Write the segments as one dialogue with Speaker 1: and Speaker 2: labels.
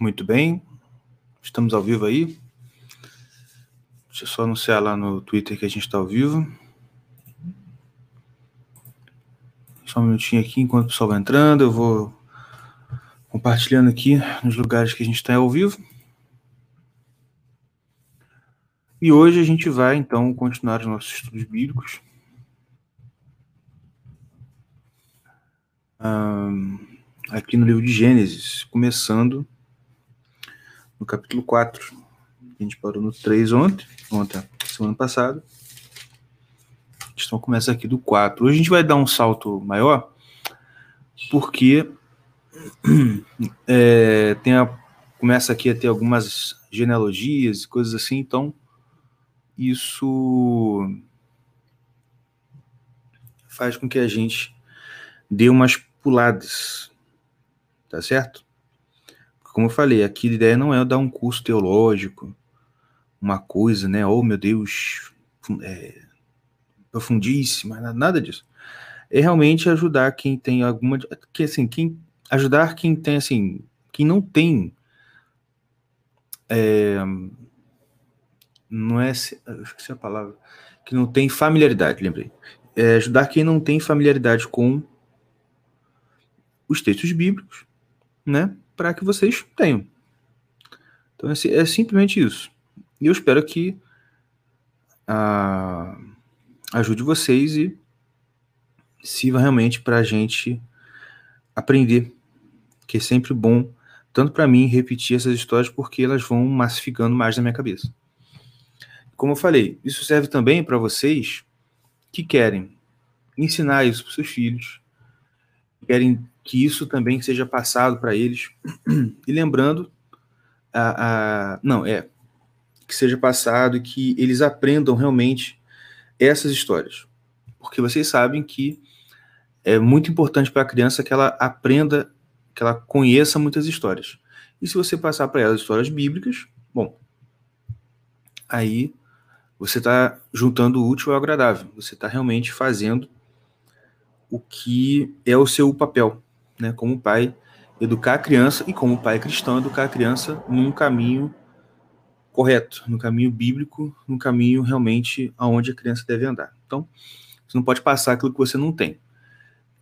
Speaker 1: Muito bem. Estamos ao vivo aí. Deixa eu só anunciar lá no Twitter que a gente está ao vivo. Só um minutinho aqui enquanto o pessoal vai entrando. Eu vou compartilhando aqui nos lugares que a gente está ao vivo. E hoje a gente vai então continuar os nossos estudos bíblicos. Um, aqui no livro de Gênesis, começando no capítulo 4. A gente parou no 3 ontem, ontem, semana passada. Então começa aqui do 4. Hoje a gente vai dar um salto maior, porque é, tem a, começa aqui a ter algumas genealogias e coisas assim, então isso faz com que a gente dê umas puladas, tá certo? Como eu falei, aqui a ideia não é dar um curso teológico, uma coisa, né? Oh, meu Deus, é, profundíssima, nada disso. É realmente ajudar quem tem alguma, que assim, quem ajudar quem tem assim, quem não tem é, não é, esqueci a palavra, que não tem familiaridade, lembrei. É ajudar quem não tem familiaridade com os textos bíblicos, né, para que vocês tenham. Então é, é, simplesmente isso. E eu espero que ah, ajude vocês e sirva realmente para a gente aprender, que é sempre bom, tanto para mim, repetir essas histórias, porque elas vão massificando mais na minha cabeça. Como eu falei, isso serve também para vocês que querem ensinar isso para seus filhos, querem que isso também seja passado para eles. E lembrando, a, a, não, é, que seja passado e que eles aprendam realmente essas histórias. Porque vocês sabem que é muito importante para a criança que ela aprenda, que ela conheça muitas histórias. E se você passar para ela histórias bíblicas, bom, aí você está juntando o útil ao agradável. Você está realmente fazendo o que é o seu papel, né? Como pai, educar a criança e como pai cristão, educar a criança num caminho correto, no caminho bíblico, no caminho realmente aonde a criança deve andar. Então, você não pode passar aquilo que você não tem.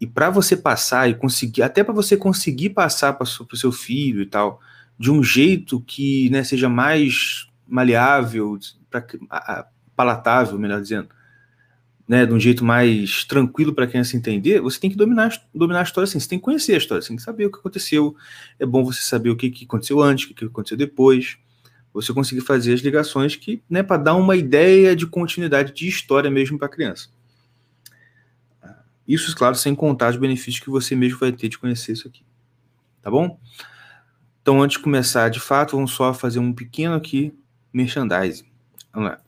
Speaker 1: E para você passar e conseguir, até para você conseguir passar para o seu filho e tal, de um jeito que né, seja mais maleável, pra, palatável, melhor dizendo, né, de um jeito mais tranquilo para a criança entender, você tem que dominar, dominar a história assim, você tem que conhecer a história, você tem que saber o que aconteceu, é bom você saber o que, que aconteceu antes, o que aconteceu depois, você conseguir fazer as ligações que, né, para dar uma ideia de continuidade de história mesmo para a criança. Isso, claro, sem contar os benefícios que você mesmo vai ter de conhecer isso aqui. Tá bom? Então, antes de começar, de fato, vamos só fazer um pequeno aqui merchandising. Vamos lá.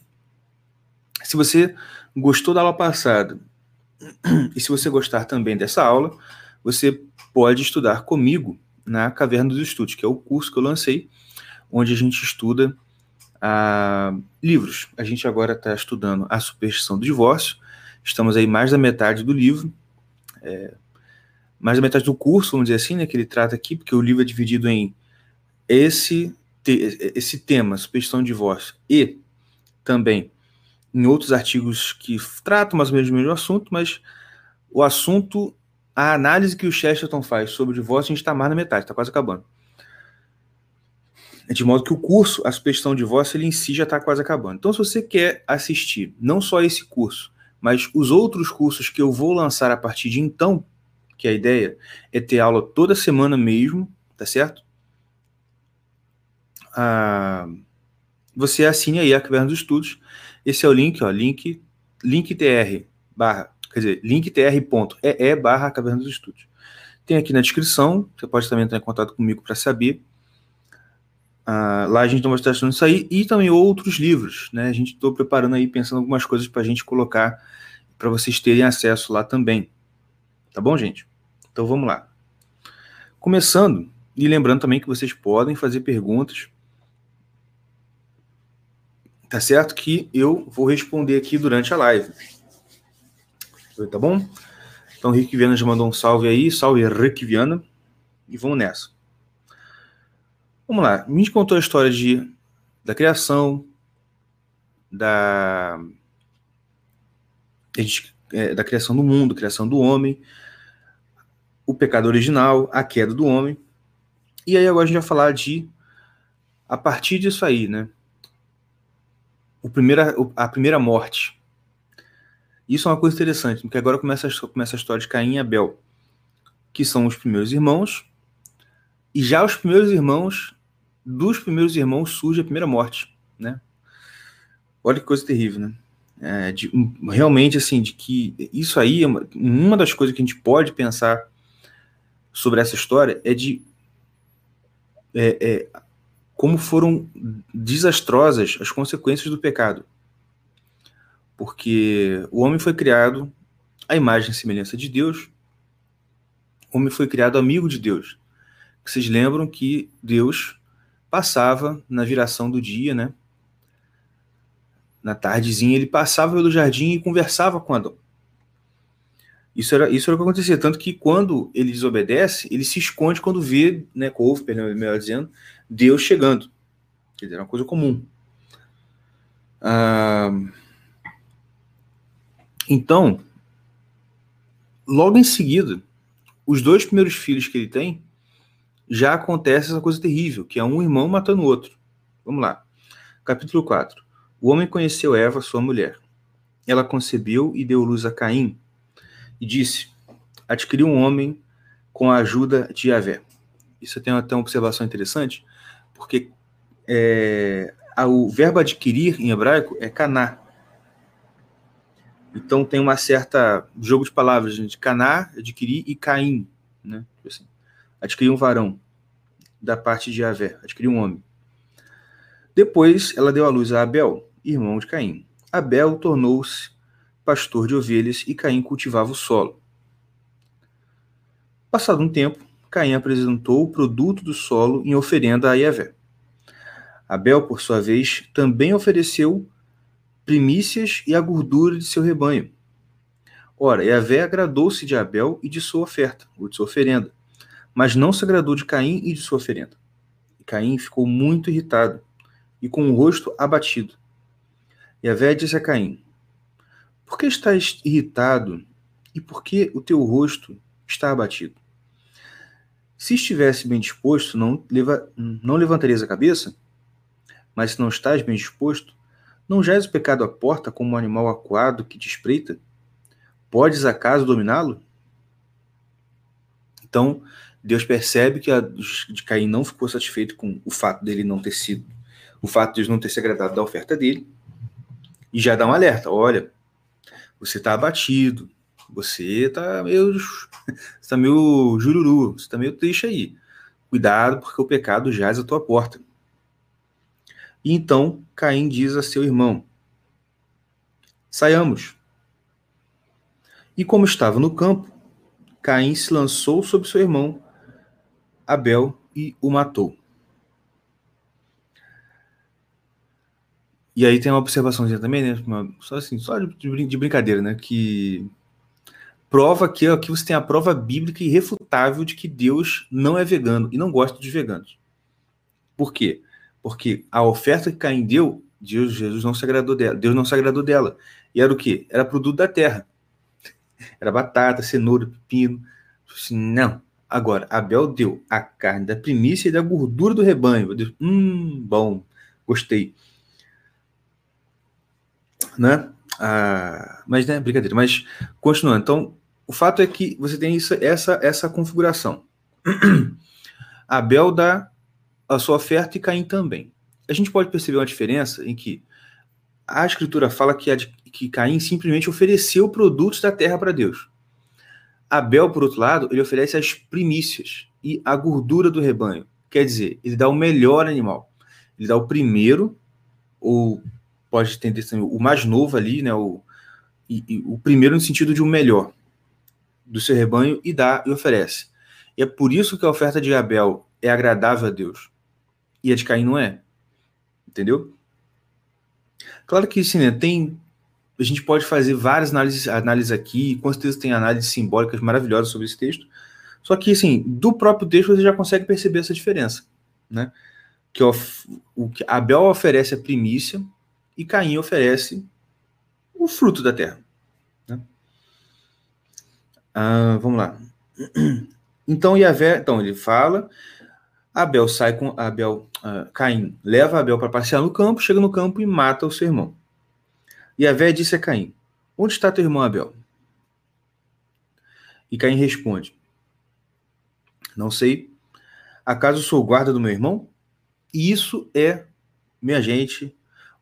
Speaker 1: Se você gostou da aula passada e se você gostar também dessa aula, você pode estudar comigo na Caverna dos Estudos, que é o curso que eu lancei, onde a gente estuda ah, livros. A gente agora está estudando a superstição do divórcio. Estamos aí mais da metade do livro. É, mais da metade do curso, vamos dizer assim, né, que ele trata aqui, porque o livro é dividido em esse, esse tema, superstição do divórcio, e também em outros artigos que tratam mais ou menos do mesmo assunto, mas o assunto, a análise que o Chesterton faz sobre o divórcio, a gente está mais na metade, está quase acabando. De modo que o curso, a superstição de divórcio, ele em si já está quase acabando. Então, se você quer assistir não só esse curso, mas os outros cursos que eu vou lançar a partir de então, que a ideia é ter aula toda semana mesmo, tá certo? Ah, você assine aí a Caverna dos Estudos. Esse é o link, ó, link, linktr, barra, quer dizer, linktr.ee barra Caverna dos Estudos. Tem aqui na descrição, você pode também entrar em contato comigo para saber. Ah, lá a gente vai estar estudando isso aí e também outros livros, né? A gente estou preparando aí, pensando algumas coisas para a gente colocar para vocês terem acesso lá também. Tá bom, gente? Então vamos lá. Começando, e lembrando também que vocês podem fazer perguntas Tá certo que eu vou responder aqui durante a live. Tá bom? Então, Rick Viana já mandou um salve aí. Salve, Rick Viana. E vamos nessa. Vamos lá. Gente contou a história de, da criação, da, é, da criação do mundo, criação do homem, o pecado original, a queda do homem. E aí agora a gente vai falar de, a partir disso aí, né? O primeira, a primeira morte. Isso é uma coisa interessante, porque agora começa, começa a história de Caim e Abel, que são os primeiros irmãos, e já os primeiros irmãos, dos primeiros irmãos surge a primeira morte, né? Olha que coisa terrível, né? É, de, realmente, assim, de que isso aí, é uma, uma das coisas que a gente pode pensar sobre essa história é de é, é, como foram desastrosas as consequências do pecado. Porque o homem foi criado à imagem e semelhança de Deus, o homem foi criado amigo de Deus. Vocês lembram que Deus passava na viração do dia, né? Na tardezinha, ele passava pelo jardim e conversava com Adão. Isso era, isso era o que acontecia. Tanto que quando ele desobedece, ele se esconde quando vê, né, ouve, melhor dizendo, Deus chegando. Quer dizer, era uma coisa comum. Ah, então, logo em seguida, os dois primeiros filhos que ele tem, já acontece essa coisa terrível, que é um irmão matando o outro. Vamos lá. Capítulo 4. O homem conheceu Eva, sua mulher. Ela concebeu e deu luz a Caim, e disse: Adquiri um homem com a ajuda de Yahvé. Isso tem até uma observação interessante, porque é, o verbo adquirir em hebraico é caná. Então tem uma certa jogo de palavras de caná, adquirir e Caim, né? Assim, adquirir um varão da parte de Yahvé, adquirir um homem. Depois ela deu à luz a Abel, irmão de Caim. Abel tornou-se pastor de ovelhas e Caim cultivava o solo. Passado um tempo, Caim apresentou o produto do solo em oferenda a Yahvé. Abel, por sua vez, também ofereceu primícias e a gordura de seu rebanho. Ora, Yahvé agradou-se de Abel e de sua oferta, ou de sua oferenda, mas não se agradou de Caim e de sua oferenda. E Caim ficou muito irritado e com o rosto abatido. Yahvé disse a Caim: Por que estás irritado e por que o teu rosto está abatido? Se estivesse bem disposto, não, leva, não levantarias a cabeça? Mas se não estás bem disposto, não jaz o pecado à porta como um animal acuado que te espreita? Podes acaso dominá-lo? Então, Deus percebe que a de Caim não ficou satisfeito com o fato dele não ter sido, o fato de não ter se agradado da oferta dele, e já dá um alerta: olha, você está abatido, você está meio, tá meio jururu, você está meio triste aí. Cuidado, porque o pecado jaz à tua porta. E então Caim diz a seu irmão: Saiamos. E como estava no campo, Caim se lançou sobre seu irmão Abel e o matou. E aí tem uma observaçãozinha também, né? só assim, só de, de, brincadeira, né? Que prova que aqui você tem a prova bíblica irrefutável de que Deus não é vegano e não gosta de veganos. Por quê? Porque a oferta que Caim deu, Deus, Jesus não se agradou dela. Deus não se agradou dela. E era o quê? Era produto da terra. Era batata, cenoura, pepino. Assim, não. Agora, Abel deu a carne da primícia e da gordura do rebanho. Deus, hum, bom, gostei. Né? Ah, mas, né, brincadeira. Mas, continuando. Então, o fato é que você tem isso, essa, essa configuração. Abel dá a sua oferta e Caim também. A gente pode perceber uma diferença em que a escritura fala que, a, que Caim simplesmente ofereceu produtos da terra para Deus. Abel, por outro lado, ele oferece as primícias e a gordura do rebanho. Quer dizer, ele dá o melhor animal. Ele dá o primeiro, ou pode entender o mais novo ali, né? O, e, e, o primeiro no sentido de o melhor do seu rebanho e dá e oferece. E é por isso que a oferta de Abel é agradável a Deus e a de Caim não é. Entendeu? Claro que sim, né? Tem. A gente pode fazer várias análises, análises aqui, com certeza tem análises simbólicas maravilhosas sobre esse texto. Só que, assim, do próprio texto você já consegue perceber essa diferença, né? que, o, que Abel oferece a primícia e Caim oferece o fruto da terra. Ah, vamos lá. Então Yahvé, então ele fala, Abel sai com Abel, uh, Caim leva Abel para passear no campo, chega no campo e mata o seu irmão. Yahvé disse a Caim: Onde está teu irmão Abel? E Caim responde: Não sei. Acaso sou guarda do meu irmão? E isso é, minha gente,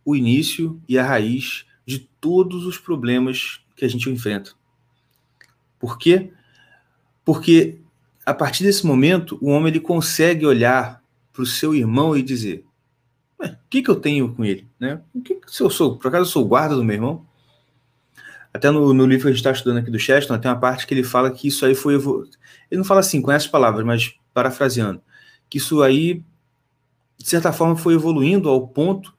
Speaker 1: o início e a raiz de todos os problemas que a gente enfrenta. Por quê? Porque a partir desse momento, o homem ele consegue olhar para o seu irmão e dizer: o que, que eu tenho com ele? Né? O que, se eu sou, por acaso eu sou guarda do meu irmão? Até no, no livro que a gente está estudando aqui do Cheston, tem uma parte que ele fala que isso aí foi. Ele não fala assim, com essas palavras, mas parafraseando, que isso aí, de certa forma, foi evoluindo ao ponto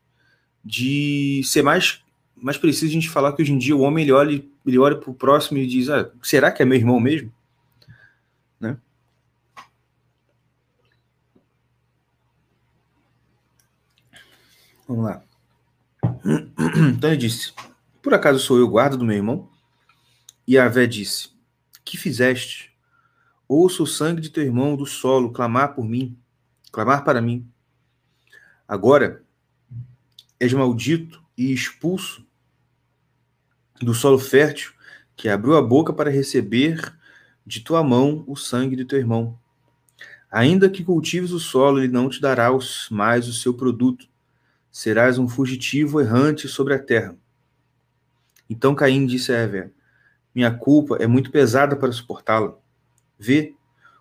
Speaker 1: de ser mais, mais preciso a gente falar que hoje em dia o homem ele olha, ele olha para o próximo e diz: ah, será que é meu irmão mesmo? Né? Vamos lá. Então ele disse: por acaso sou eu guarda do meu irmão? E Avé disse: Que fizeste? Ouço o sangue de teu irmão do solo clamar por mim, clamar para mim. Agora és maldito e expulso do solo fértil que abriu a boca para receber de tua mão o sangue de teu irmão. Ainda que cultives o solo, ele não te dará mais o seu produto. Serás um fugitivo errante sobre a terra. Então Caim disse a Eva: Minha culpa é muito pesada para suportá-la. Vê,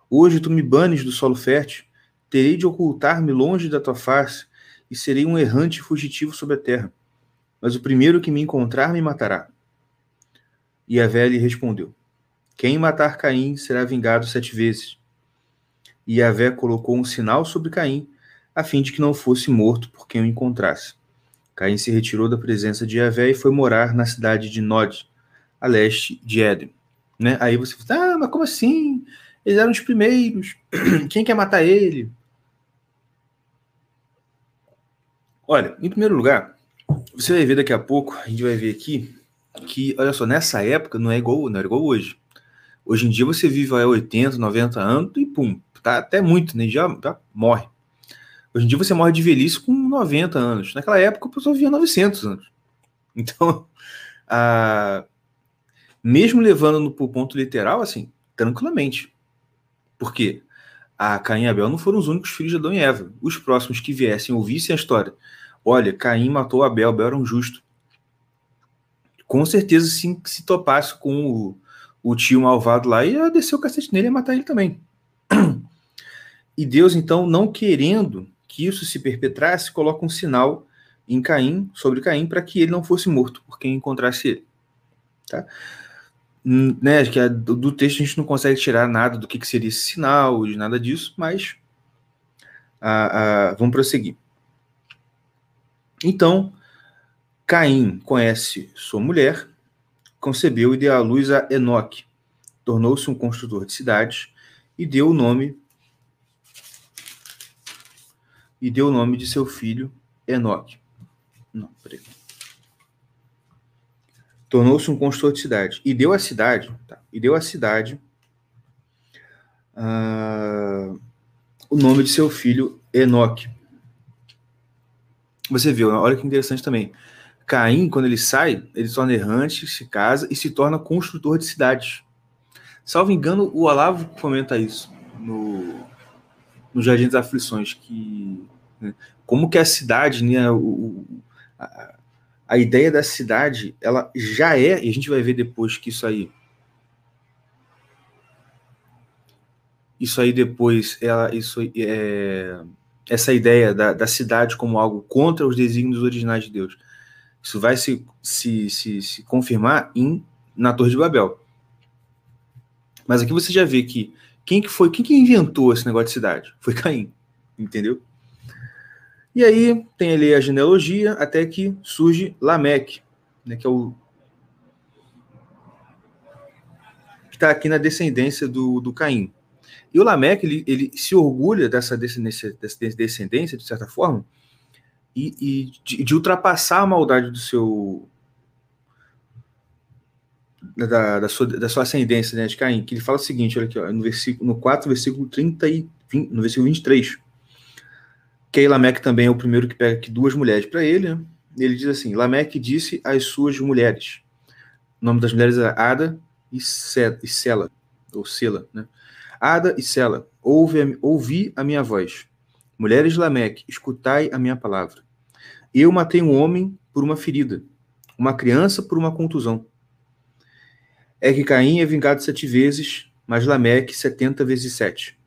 Speaker 1: hoje tu me banes do solo fértil, terei de ocultar-me longe da tua face e serei um errante fugitivo sobre a terra. Mas o primeiro que me encontrar me matará. E a velha lhe respondeu: Quem matar Caim será vingado sete vezes. E a velha colocou um sinal sobre Caim, a fim de que não fosse morto por quem o encontrasse. Caim se retirou da presença de Yahvé e foi morar na cidade de Nod, a leste de Éden. Né? Aí você fala, ah, mas como assim? Eles eram os primeiros. Quem quer matar ele? Olha, em primeiro lugar, você vai ver daqui a pouco, a gente vai ver aqui, que, olha só, nessa época não é igual, não era igual hoje. Hoje em dia você vive aí 80, 90 anos e pum, tá até muito, né? Já, já morre. Hoje em dia você morre de velhice com 90 anos. Naquela época a pessoa vivia 900 anos. Então, a... mesmo levando para o ponto literal, assim, tranquilamente. Por quê? A Caim e Abel não foram os únicos filhos de Adão e Eva. Os próximos que viessem ouvissem a história. Olha, Caim matou Abel, Abel era um justo. Com certeza, sim, se topasse com o, o tio malvado lá, ia descer o cacete nele e matar ele também. E Deus, então, não querendo que isso se perpetrasse, coloca um sinal em Caim, sobre Caim, para que ele não fosse morto por quem encontrasse ele. Tá? Né, que do, do, texto a gente não consegue tirar nada do que, que seria esse sinal, de nada disso, mas vamos prosseguir. Então, Caim conhece sua mulher, concebeu e deu à luz a Enoque, tornou-se um construtor de cidades e deu o nome e deu o nome de seu filho Enoque. Não, peraí. Tornou-se um construtor de cidade. E deu a cidade, tá? e deu a cidade uh, o nome de seu filho Enoque. Você viu, olha que interessante também. Caim, quando ele sai, ele se torna errante, se casa e se torna construtor de cidades. Salvo engano, o Olavo comenta isso no, no Jardim das Aflições, que né, como que a cidade, né, o, a, a, ideia da cidade, ela já é, e a gente vai ver depois que isso aí, isso aí depois, ela, isso é, essa ideia da, da cidade como algo contra os desígnios originais de Deus, isso vai se, se, se, se confirmar em, na Torre de Babel. Mas aqui você já vê que quem que foi, quem que inventou esse negócio de cidade? Foi Caim, entendeu? E aí tem ali a genealogia até que surge Lameque, né, que é o que está aqui na descendência do, do Caim. E o Lameque, ele, ele se orgulha dessa descendência, dessa descendência, de certa forma, e, e de, de, ultrapassar a maldade do seu. Da, da, sua, da sua ascendência, né, de Caim, que ele fala o seguinte, olha aqui, ó, no, versículo, no 4, versículo 30 e 20, no versículo 23, que aí Lameque também é o primeiro que pega aqui duas mulheres para ele, né? Ele diz assim: Lameque disse às suas mulheres. O nome das mulheres é Ada e, Sela, ou Sela, né? Ada e Sela, ouve, ouvi a minha voz. Mulheres Lameque, escutai a minha palavra. Eu matei um homem por uma ferida, uma criança por uma contusão. É que Caim é vingado sete vezes, mas Lameque setenta vezes sete.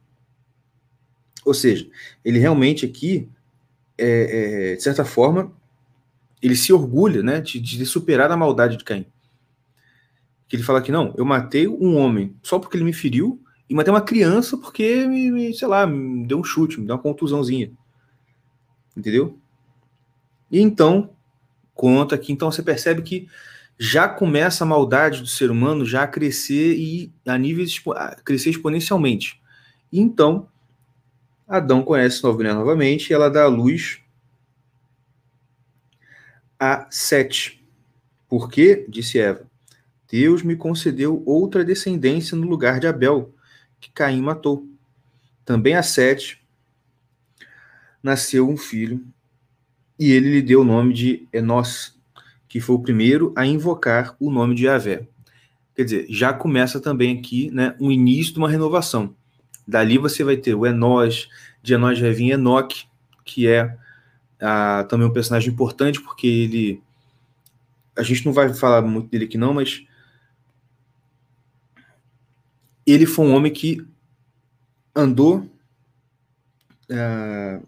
Speaker 1: Ou seja, ele realmente aqui, é, é, de certa forma, ele se orgulha né, de, de superar a maldade de Caim. Que ele fala que não, eu matei um homem só porque ele me feriu, e matei uma criança porque, me, me, sei lá, me deu um chute, me deu uma contusãozinha. Entendeu? E então, conta aqui, então você percebe que já começa a maldade do ser humano já a crescer e a níveis a crescer exponencialmente. E então, Adão conhece nova novamente e ela dá a luz a Sete. Porque, disse Eva, Deus me concedeu outra descendência no lugar de Abel, que Caim matou. Também a Sete nasceu um filho, e ele lhe deu o nome de Enos, que foi o primeiro a invocar o nome de Yahvé. Quer dizer, já começa também aqui né, um início de uma renovação. Dali você vai ter o Enos, de Enos vai vir Enoque, que é ah, também um personagem importante, porque ele. A gente não vai falar muito dele aqui, não, mas. Ele foi um homem que andou. Ah,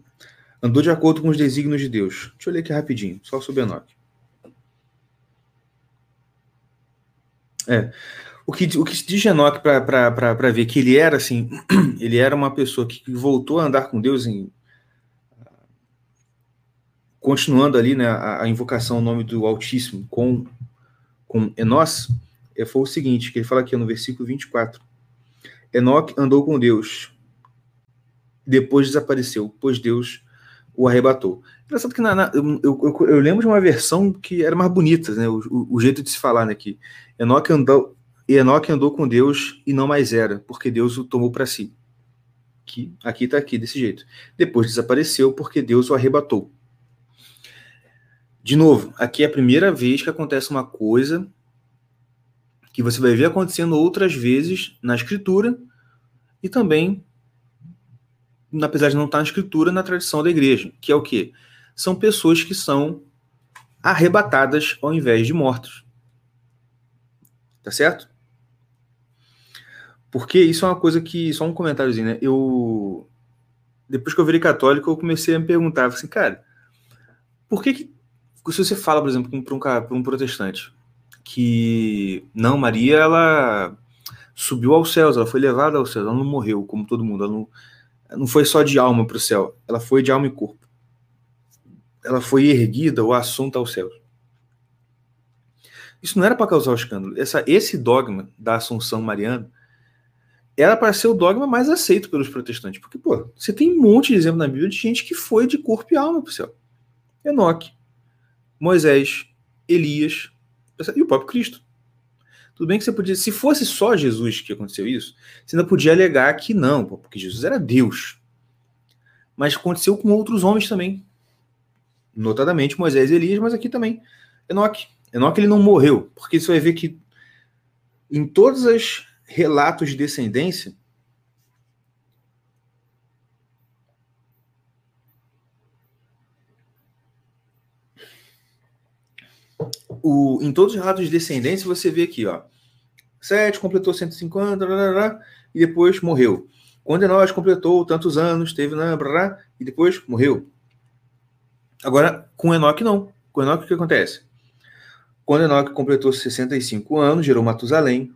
Speaker 1: andou de acordo com os desígnios de Deus. Deixa eu ler aqui rapidinho, só sobre Enoque. É. O que, o que diz Enoque para ver que ele era assim, ele era uma pessoa que voltou a andar com Deus em continuando ali né, a, invocação ao nome do Altíssimo com, com Enos, é, foi o seguinte, que ele fala aqui no versículo 24. Enoque andou com Deus, depois desapareceu, pois Deus o arrebatou. Engraçado que na, na, eu, eu, eu, lembro de uma versão que era mais bonita, né, o, o, o jeito de se falar, né, que Enoque andou, Enoque andou com Deus e não mais era, porque Deus o tomou para si. Que aqui está aqui desse jeito. Depois desapareceu porque Deus o arrebatou. De novo, aqui é a primeira vez que acontece uma coisa que você vai ver acontecendo outras vezes na escritura e também, apesar de não estar na escritura, na tradição da igreja, que é o quê? São pessoas que são arrebatadas ao invés de mortos. Tá certo? Porque isso é uma coisa que, só um comentáriozinho, né? Eu, depois que eu virei católico, eu comecei a me perguntar, assim, cara, por que, que se você fala, por exemplo, para um, um protestante que não, Maria, ela subiu aos céus, ela foi levada aos céus, ela não morreu como todo mundo, ela não, não foi só de alma para o céu, ela foi de alma e corpo. Ela foi erguida ou assunta aos céus. Isso não era para causar o escândalo. Essa, esse dogma da Assunção Mariana era para ser o dogma mais aceito pelos protestantes. Porque, pô, você tem um monte de exemplo na Bíblia de gente que foi de corpo e alma para o céu. Enoque, Moisés, Elias e o próprio Cristo. Tudo bem que você podia, se fosse só Jesus que aconteceu isso, você ainda podia alegar que não, porque Jesus era Deus. Mas aconteceu com outros homens também. Notadamente Moisés e Elias, mas aqui também Enoque. Enoque ele não morreu, porque você vai ver que em todos os relatos de descendência, o, em todos os relatos de descendência, você vê aqui, ó. Sete completou 150, blá, blá, blá, e depois morreu. Quando Enos completou tantos anos, teve blá, blá, e depois morreu. Agora, com Enoque não. Com Enoque o que acontece? Quando Enoque completou 65 anos, gerou Matusalém.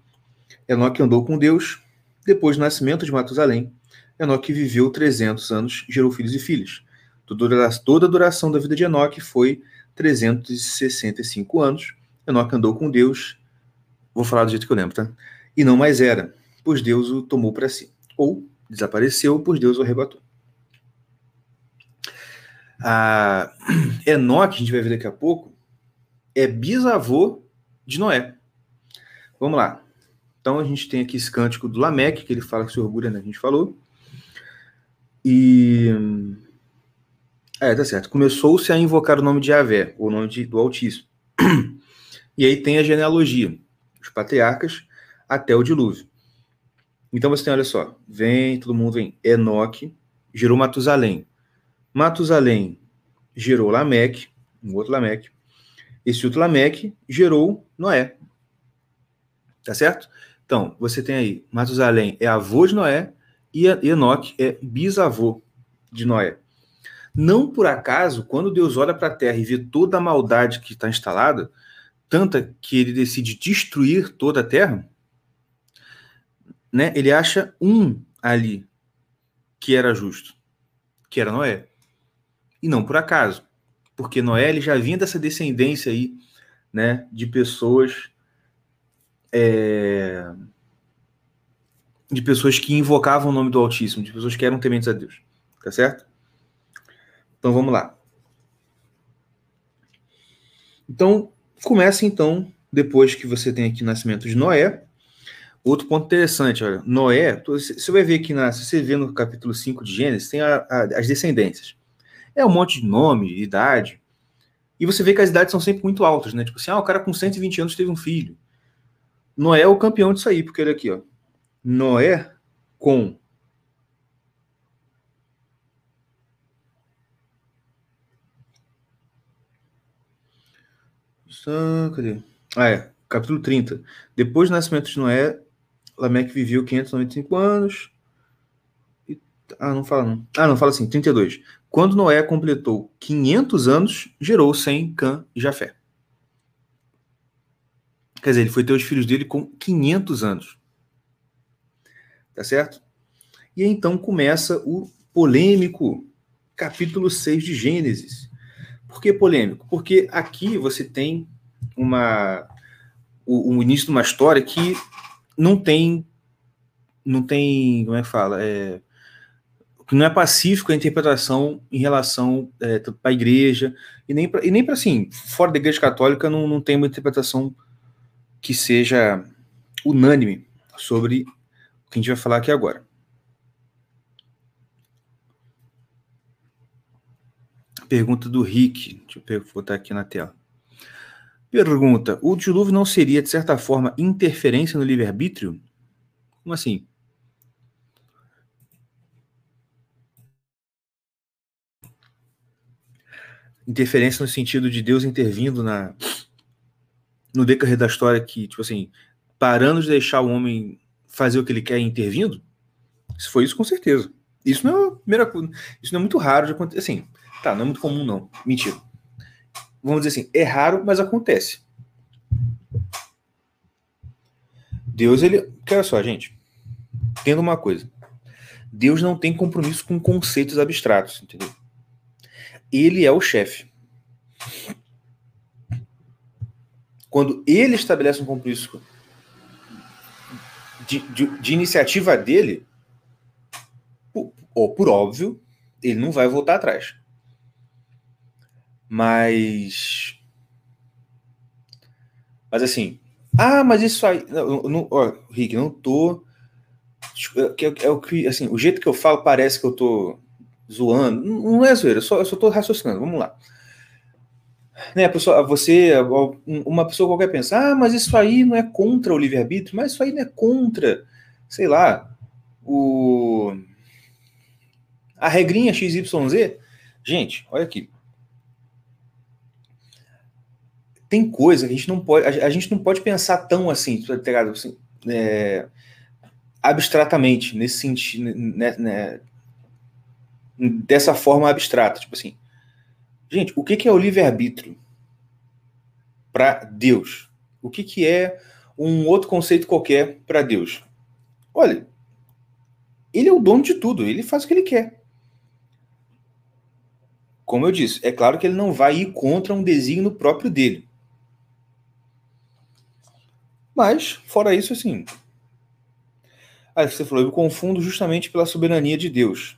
Speaker 1: Enoque andou com Deus. Depois do nascimento de Matusalém, Enoque viveu 300 anos, gerou filhos e filhas. Toda a duração da vida de Enoque foi 365 anos, Enoque andou com Deus, vou falar do jeito que eu lembro, tá? E não mais era, pois Deus o tomou para si. Ou desapareceu, pois Deus o arrebatou. A Enoque, a gente vai ver daqui a pouco, é bisavô de Noé. Vamos lá. Então a gente tem aqui esse cântico do Lameque, que ele fala que se orgulha, né? A gente falou. E. É, tá certo. Começou-se a invocar o nome de Javé, o nome de, do Altíssimo. E aí tem a genealogia, os patriarcas até o dilúvio. Então você tem, olha só, vem, todo mundo vem. Enoque gerou Matusalém. Matusalém gerou Lameque, um outro Lameque. Esse outro Lameque gerou Noé. Tá certo? Então, você tem aí, Matusalém é avô de Noé e Enoque é bisavô de Noé. Não por acaso, quando Deus olha para a terra e vê toda a maldade que está instalada, tanta que ele decide destruir toda a terra, né? Ele acha um ali que era justo, que era Noé. E não por acaso, porque Noé ele já vinha dessa descendência aí, né, de pessoas é, de pessoas que invocavam o nome do Altíssimo, de pessoas que eram tementes a Deus. Tá certo? Então vamos lá. Então, começa então, depois que você tem aqui o nascimento de Noé. Outro ponto interessante, olha, Noé, você vai ver aqui, na, se você vê no capítulo 5 de Gênesis, tem a, a, as descendências. É um monte de nome, idade, e você vê que as idades são sempre muito altas, né? Tipo assim, ah, o cara com 120 anos teve um filho. Noé é o campeão disso aí, porque ele aqui, ó. Noé com Cadê? Ah, é. Capítulo 30. Depois do nascimento de Noé, Lameque viveu 595 anos. E... Ah, não fala não. Ah, não, fala assim, 32. Quando Noé completou 500 anos, gerou Sem, Cã e Jafé. Quer dizer, ele foi ter os filhos dele com 500 anos. Tá certo? E então começa o polêmico capítulo 6 de Gênesis. Por que polêmico? Porque aqui você tem uma o, o início de uma história que não tem não tem como é que fala é, que não é pacífico a interpretação em relação é, para a igreja e nem para e nem para assim fora da igreja católica não, não tem uma interpretação que seja unânime sobre o que a gente vai falar aqui agora. Pergunta do Rick, deixa eu botar aqui na tela. Pergunta: o dilúvio não seria, de certa forma, interferência no livre-arbítrio? Como assim? Interferência no sentido de Deus intervindo na no decorrer da história que, tipo assim, parando de deixar o homem fazer o que ele quer intervindo? Se foi isso, com certeza. Isso não é, primeira, isso não é muito raro de acontecer. Assim, tá, não é muito comum, não. Mentira vamos dizer assim, é raro, mas acontece. Deus, ele. Olha só, gente. Tendo uma coisa. Deus não tem compromisso com conceitos abstratos, entendeu? Ele é o chefe. Quando ele estabelece um compromisso de, de, de iniciativa dele, ou por óbvio, ele não vai voltar atrás. Mas. Mas assim. Ah, mas isso aí. Não, não, ó, Rick, não tô. É, o que. Assim, o jeito que eu falo parece que eu tô zoando. Não é zoeira, eu só, eu só tô raciocinando. Vamos lá. Né, pessoa, você, uma pessoa qualquer pensa, ah, mas isso aí não é contra o livre-arbítrio, mas isso aí não é contra, sei lá, o a regrinha XYZ. Gente, olha aqui. Tem coisa que a gente não pode, a, a gente não pode pensar tão assim, tá? Assim, é, abstratamente, nesse sentido, né, né, dessa forma abstrata, tipo assim. Gente, o que, que é o livre-arbítrio para Deus? O que, que é um outro conceito qualquer para Deus? Olha, ele é o dono de tudo, ele faz o que ele quer. Como eu disse, é claro que ele não vai ir contra um desígnio próprio dele. Mas, fora isso, assim. Aí você falou, eu confundo justamente pela soberania de Deus.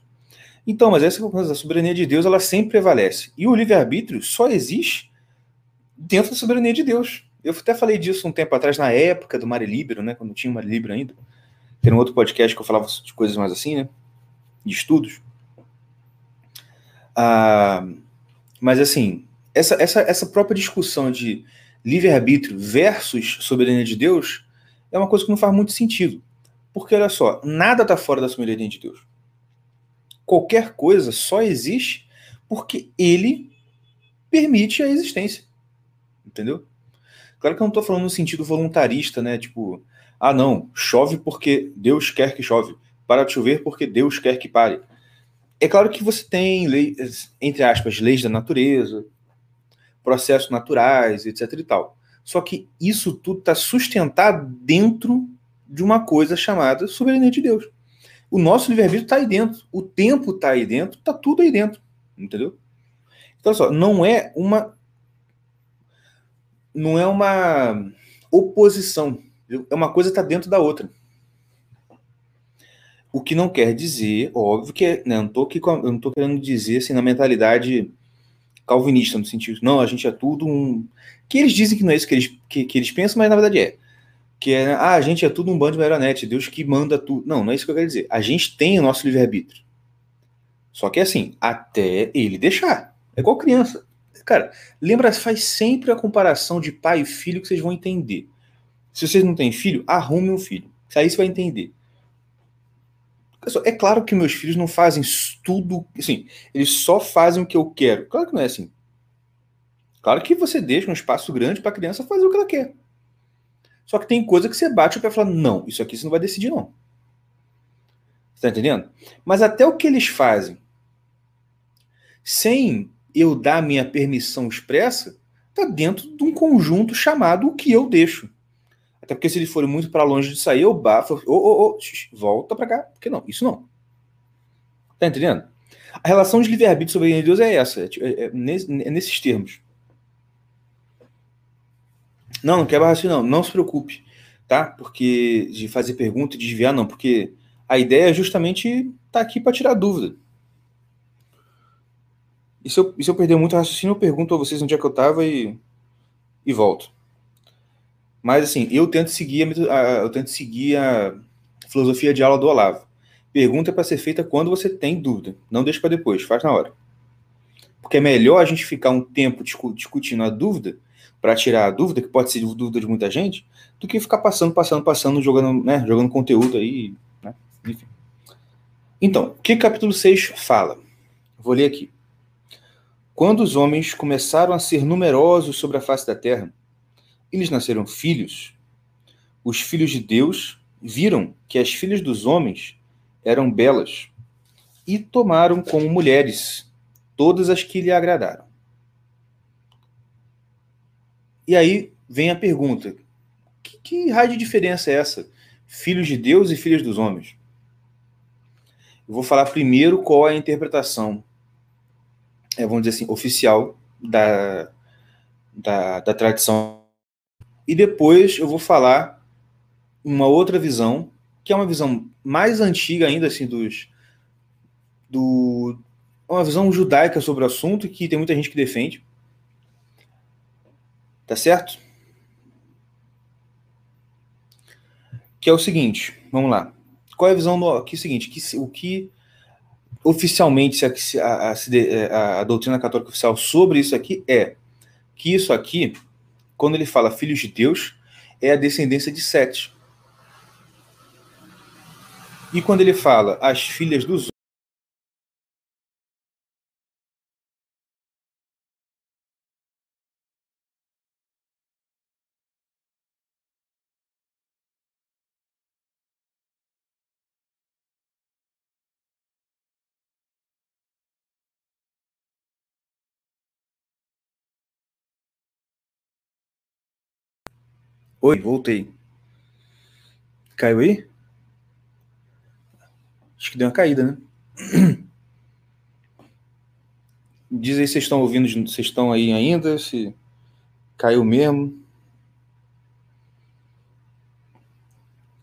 Speaker 1: Então, mas essa coisa, a soberania de Deus, ela sempre prevalece. E o livre-arbítrio só existe dentro da soberania de Deus. Eu até falei disso um tempo atrás, na época do Mare Libero, né? Quando tinha o Mare Libero ainda. Tem um outro podcast que eu falava de coisas mais assim, né? De estudos. Ah, mas assim, essa, essa, essa própria discussão de livre-arbítrio versus soberania de Deus é uma coisa que não faz muito sentido. Porque, olha só, nada está fora da soberania de Deus. Qualquer coisa só existe porque ele permite a existência. Entendeu? Claro que eu não estou falando no sentido voluntarista, né? Tipo, ah, não, chove porque Deus quer que chove. Para de chover porque Deus quer que pare. É claro que você tem, leis, entre aspas, leis da natureza, processos naturais, etc e tal. Só que isso tudo está sustentado dentro de uma coisa chamada soberania de Deus. O nosso livre-arbítrio está aí dentro, o tempo está aí dentro, está tudo aí dentro, entendeu? Então, só, não é uma não é uma oposição, é uma coisa está dentro da outra. O que não quer dizer, óbvio que né, não tô aqui, eu não estou querendo dizer assim na mentalidade calvinista, no sentido, não, a gente é tudo um. Que eles dizem que não é isso que eles, que, que eles pensam, mas na verdade é. Que é, ah, a gente é tudo um bando de marionete, Deus que manda tudo. Não, não é isso que eu quero dizer. A gente tem o nosso livre-arbítrio. Só que é assim, até ele deixar. É igual criança. Cara, lembra, faz sempre a comparação de pai e filho que vocês vão entender. Se vocês não têm filho, arrume um filho. Aí você vai entender. É claro que meus filhos não fazem tudo, assim, eles só fazem o que eu quero. Claro que não é assim. Claro que você deixa um espaço grande para a criança fazer o que ela quer. Só que tem coisa que você bate o pé e fala: não, isso aqui você não vai decidir, não. Você tá entendendo? Mas até o que eles fazem, sem eu dar minha permissão expressa, tá dentro de um conjunto chamado o que eu deixo. Até porque se eles forem muito para longe de sair, eu bafo, ô, ô, ô, volta para cá. Porque não, isso não. Tá entendendo? A relação de livre-arbítrio sobre Deus é essa, é, é, é, nesses termos. Não, não quebra raciocínio, não. Não se preocupe, tá? Porque de fazer pergunta e desviar, não. Porque a ideia é justamente tá aqui para tirar dúvida. E se, eu, e se eu perder muito raciocínio, eu pergunto a vocês onde é que eu estava e, e volto. Mas assim, eu tento seguir a, eu tento seguir a filosofia de aula do Olavo. Pergunta para ser feita quando você tem dúvida. Não deixa para depois, faz na hora. Porque é melhor a gente ficar um tempo discutindo a dúvida para tirar a dúvida, que pode ser dúvida de muita gente, do que ficar passando, passando, passando, jogando, né, jogando conteúdo aí, né? Enfim. Então, o que capítulo 6 fala? Vou ler aqui. Quando os homens começaram a ser numerosos sobre a face da terra, eles nasceram filhos. Os filhos de Deus viram que as filhas dos homens eram belas e tomaram como mulheres todas as que lhe agradaram. E aí vem a pergunta: que, que raio de diferença é essa? Filhos de Deus e filhos dos homens? Eu vou falar primeiro qual é a interpretação, é, vamos dizer assim, oficial da, da, da tradição e depois eu vou falar uma outra visão, que é uma visão mais antiga ainda, assim, dos. Do, uma visão judaica sobre o assunto que tem muita gente que defende. Tá certo? Que é o seguinte, vamos lá. Qual é a visão do que é o seguinte, que o que oficialmente a, a, a, a doutrina católica oficial sobre isso aqui é que isso aqui quando ele fala filhos de Deus, é a descendência de Sete. E quando ele fala as filhas dos Oi, voltei. Caiu aí? Acho que deu uma caída, né? Diz aí se vocês estão ouvindo, vocês estão aí ainda, se caiu mesmo.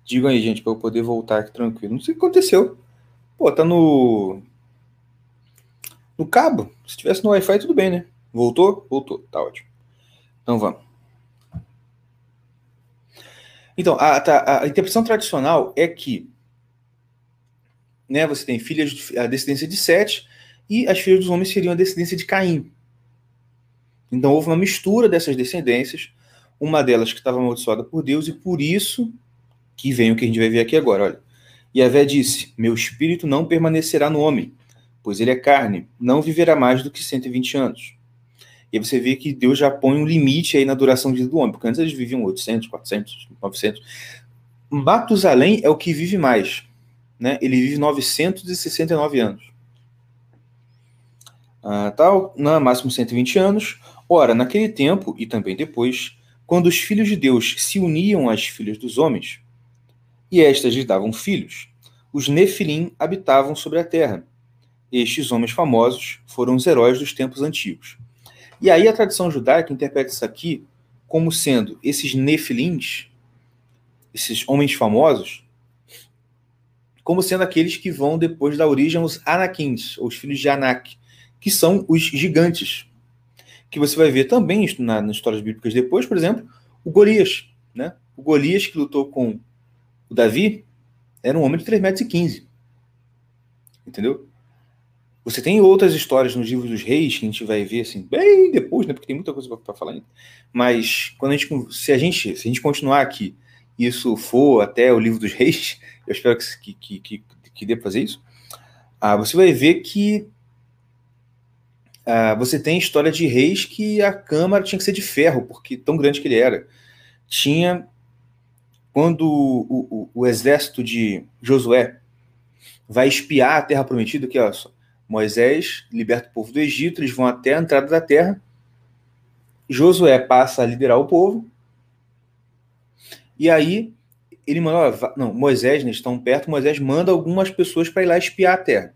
Speaker 1: Digam aí, gente, para eu poder voltar aqui tranquilo. Não sei o que aconteceu. Pô, tá no. No cabo. Se tivesse no Wi-Fi, tudo bem, né? Voltou? Voltou. Tá ótimo. Então vamos. Então, a, a, a interpretação tradicional é que né, você tem filhas, a descendência de Sete, e as filhas dos homens seriam a descendência de Caim. Então houve uma mistura dessas descendências, uma delas que estava amaldiçoada por Deus, e por isso que vem o que a gente vai ver aqui agora. Olha. E a Vé disse: Meu espírito não permanecerá no homem, pois ele é carne, não viverá mais do que 120 anos. E você vê que Deus já põe um limite aí na duração de vida do homem, porque antes eles viviam 800, 400, 900. Matusalém é o que vive mais. Né? Ele vive 969 anos. Ah, tal, no máximo 120 anos. Ora, naquele tempo e também depois, quando os filhos de Deus se uniam às filhas dos homens, e estas lhes davam filhos, os Nefilim habitavam sobre a terra. Estes homens famosos foram os heróis dos tempos antigos. E aí a tradição judaica interpreta isso aqui como sendo esses Nefilins, esses homens famosos, como sendo aqueles que vão depois da origem os Anakins, ou os filhos de Anak, que são os gigantes, que você vai ver também na, nas histórias bíblicas depois, por exemplo, o Golias, né? O Golias que lutou com o Davi era um homem de 3,15 metros. Entendeu? Você tem outras histórias nos livros dos reis que a gente vai ver assim, bem depois, né? Porque tem muita coisa para falar ainda. Mas quando a gente, se a gente, se a gente continuar aqui, isso for até o livro dos reis, eu espero que, que, que, que dê para fazer isso. Ah, você vai ver que ah, você tem história de reis que a câmara tinha que ser de ferro, porque tão grande que ele era. Tinha quando o, o, o exército de Josué vai espiar a terra prometida, que ó, Moisés liberta o povo do Egito, eles vão até a entrada da terra. Josué passa a liderar o povo. E aí ele manda, não, Moisés, né, estão perto, Moisés manda algumas pessoas para ir lá espiar a terra.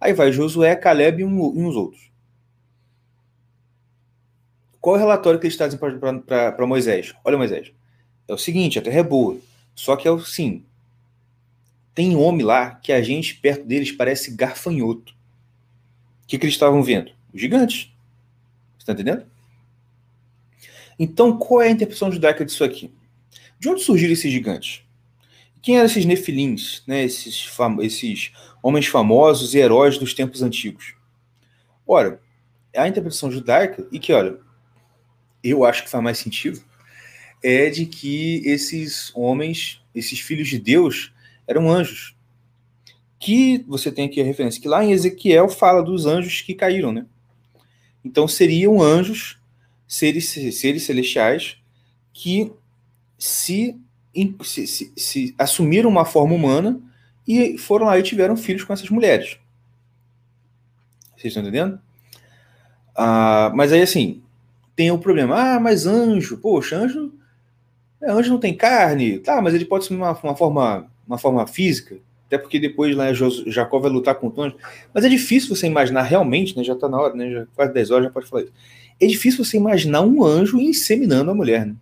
Speaker 1: Aí vai Josué, Caleb e, um, e uns outros. Qual é o relatório que eles trazem para Moisés? Olha, Moisés, é o seguinte, a terra é boa, só que é o sim, tem homem lá que a gente perto deles parece garfanhoto que, que eles estavam vendo? Os gigantes. Você está entendendo? Então, qual é a interpretação judaica disso aqui? De onde surgiram esses gigantes? Quem eram esses nefilins, né, esses, esses homens famosos e heróis dos tempos antigos? Ora, a interpretação judaica, e que, olha, eu acho que faz mais sentido, é de que esses homens, esses filhos de Deus, eram anjos que você tem aqui a referência, que lá em Ezequiel fala dos anjos que caíram, né? Então seriam anjos, seres, seres celestiais, que se, se, se, se assumiram uma forma humana e foram lá e tiveram filhos com essas mulheres. Vocês estão entendendo? Ah, mas aí assim, tem o problema. Ah, mas anjo, poxa, anjo. É, anjo não tem carne. Tá, mas ele pode assumir uma, uma, forma, uma forma física até porque depois né, Jacó vai lutar com o anjo. Mas é difícil você imaginar realmente, né, já está na hora, né, já quase 10 horas, já pode falar isso. É difícil você imaginar um anjo inseminando a mulher. Né?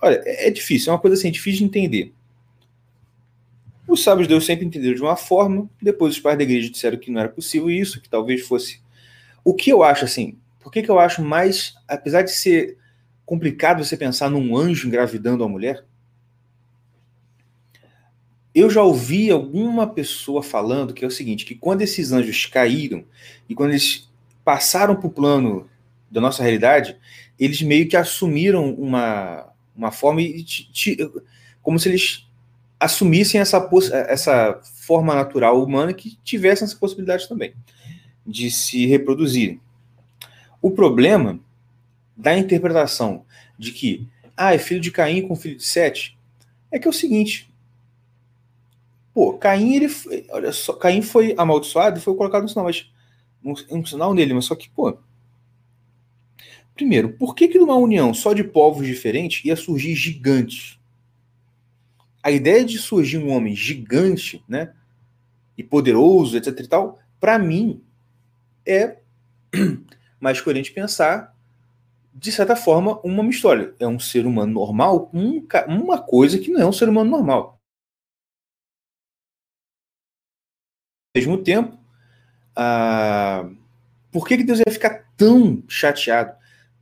Speaker 1: Olha, é, é difícil, é uma coisa assim, difícil de entender. Os sábios de Deus sempre entenderam de uma forma, depois os pais da igreja disseram que não era possível isso, que talvez fosse. O que eu acho assim, por que, que eu acho mais, apesar de ser complicado você pensar num anjo engravidando a mulher, eu já ouvi alguma pessoa falando que é o seguinte, que quando esses anjos caíram e quando eles passaram para o plano da nossa realidade, eles meio que assumiram uma, uma forma como se eles assumissem essa, essa forma natural humana que tivessem essa possibilidade também de se reproduzirem. O problema da interpretação de que ah, é filho de Caim com filho de Sete é que é o seguinte, Pô, Caim, ele foi, olha só, Caim foi amaldiçoado e foi colocado no sinal, mas um, um sinal nele, mas só que, pô. Primeiro, por que que numa união só de povos diferentes ia surgir gigantes? A ideia de surgir um homem gigante, né, e poderoso, etc e tal, para mim é mais coerente pensar de certa forma uma história. É um ser humano normal com uma coisa que não é um ser humano normal. Mesmo tempo, ah, por que, que Deus ia ficar tão chateado,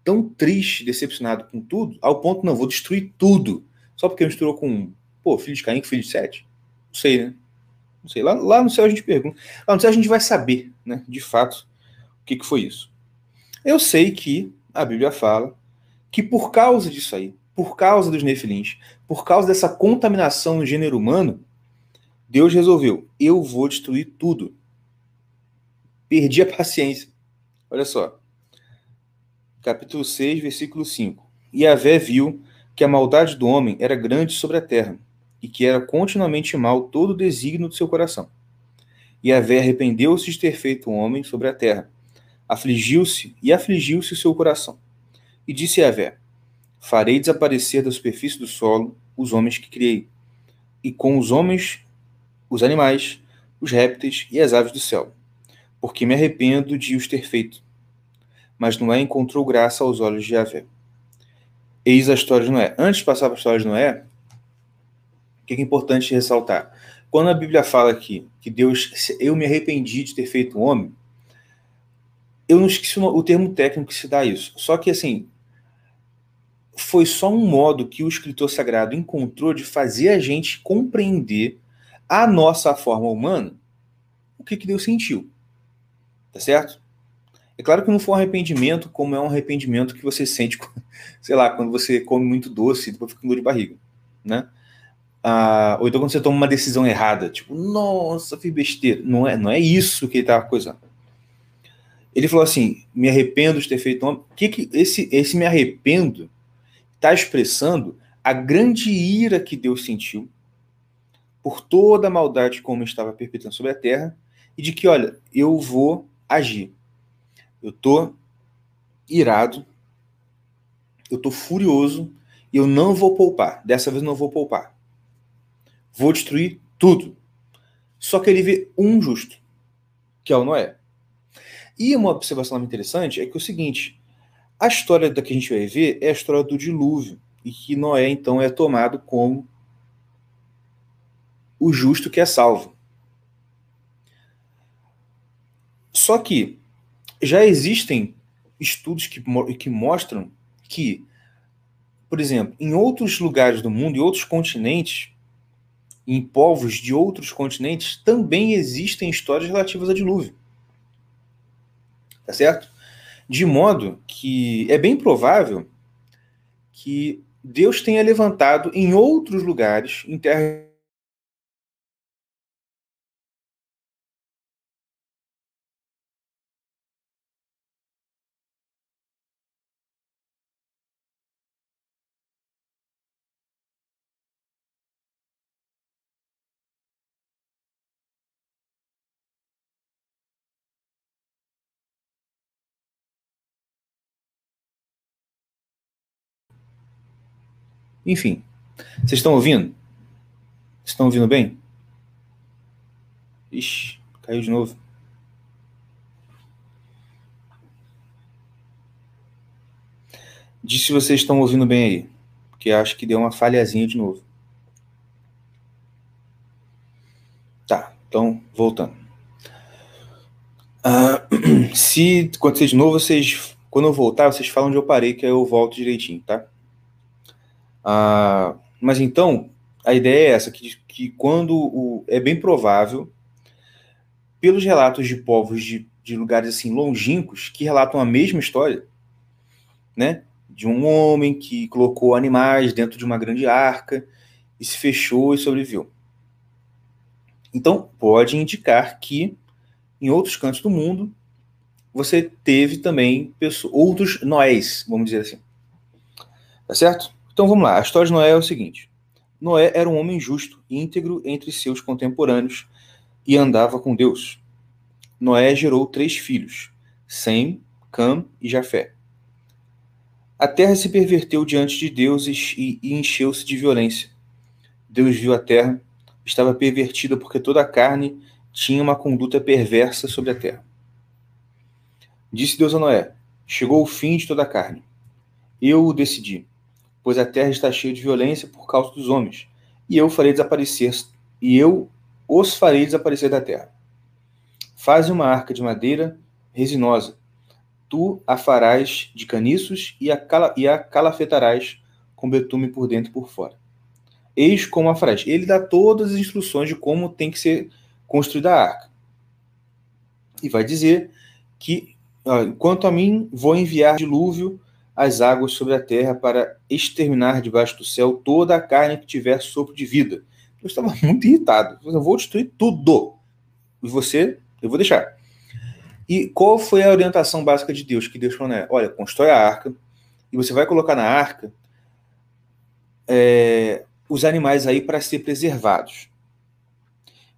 Speaker 1: tão triste, decepcionado com tudo, ao ponto, não, vou destruir tudo, só porque misturou com, pô, filho de Caim com filho de Sete? Não sei, né? Não sei. Lá, lá no céu a gente pergunta. Lá no céu a gente vai saber, né, de fato, o que, que foi isso. Eu sei que a Bíblia fala que por causa disso aí, por causa dos nefilins, por causa dessa contaminação no gênero humano, Deus resolveu: eu vou destruir tudo. Perdi a paciência. Olha só. Capítulo 6, versículo 5. E Avé viu que a maldade do homem era grande sobre a terra, e que era continuamente mal todo o desígnio do seu coração. E Avé arrependeu-se de ter feito o homem sobre a terra. Afligiu-se e afligiu-se o seu coração. E disse a Avé: Farei desaparecer da superfície do solo os homens que criei, e com os homens, os animais, os répteis e as aves do céu, porque me arrependo de os ter feito. Mas Noé encontrou graça aos olhos de Yahvé. Eis a história de Noé. Antes de passar para a história de Noé, o que é importante ressaltar? Quando a Bíblia fala aqui que Deus, eu me arrependi de ter feito o homem, eu não esqueci o termo técnico que se dá isso. Só que, assim, foi só um modo que o escritor sagrado encontrou de fazer a gente compreender a nossa forma humana, o que, que Deus sentiu. Tá certo? É claro que não foi um arrependimento como é um arrependimento que você sente, sei lá, quando você come muito doce e depois fica com dor de barriga, né? Ah, ou então quando você toma uma decisão errada, tipo, nossa, fiz besteira. Não é, não é isso que ele estava coisando. Ele falou assim: me arrependo de ter feito homem. Que que esse, esse me arrependo está expressando a grande ira que Deus sentiu por toda a maldade que o homem estava perpetrando sobre a terra e de que, olha, eu vou agir. Eu tô irado, eu tô furioso e eu não vou poupar. Dessa vez não vou poupar. Vou destruir tudo. Só que ele vê um justo, que é o Noé. E uma observação interessante é que é o seguinte: a história da que a gente vai ver é a história do dilúvio, e que Noé então é tomado como o justo que é salvo. Só que já existem estudos que, que mostram que, por exemplo, em outros lugares do mundo, em outros continentes, em povos de outros continentes, também existem histórias relativas a dilúvio. Tá certo? De modo que é bem provável que Deus tenha levantado em outros lugares, em terra Enfim, vocês estão ouvindo? Estão ouvindo bem? Ixi, caiu de novo. Diz se vocês estão ouvindo bem aí, porque acho que deu uma falhazinha de novo. Tá, então, voltando. Uh, se acontecer de novo, vocês, quando eu voltar, vocês falam onde eu parei, que aí eu volto direitinho, tá? Ah, mas então, a ideia é essa, que, que quando o, é bem provável, pelos relatos de povos de, de lugares assim longínquos, que relatam a mesma história, né? De um homem que colocou animais dentro de uma grande arca e se fechou e sobreviveu. Então, pode indicar que em outros cantos do mundo você teve também pessoas, outros Noés, vamos dizer assim. Tá certo? Então vamos lá. A história de Noé é o seguinte: Noé era um homem justo, íntegro entre seus contemporâneos e andava com Deus. Noé gerou três filhos: Sem, Cam e Jafé. A terra se perverteu diante de Deus e, e encheu-se de violência. Deus viu a terra, estava pervertida porque toda a carne tinha uma conduta perversa sobre a terra. Disse Deus a Noé: Chegou o fim de toda a carne. Eu o decidi pois a terra está cheia de violência por causa dos homens, e eu farei desaparecer, e eu os farei desaparecer da terra. Faze uma arca de madeira resinosa. Tu a farás de caniços e a, cala, e a calafetarás com betume por dentro e por fora. Eis como a farás. Ele dá todas as instruções de como tem que ser construída a arca. E vai dizer que, quanto a mim, vou enviar dilúvio as águas sobre a terra para exterminar debaixo do céu toda a carne que tiver sopro de vida. Eu estava muito irritado. Eu vou destruir tudo. E você, eu vou deixar. E qual foi a orientação básica de Deus? Que Deus falou, né? Olha, constrói a arca e você vai colocar na arca é, os animais aí para ser preservados.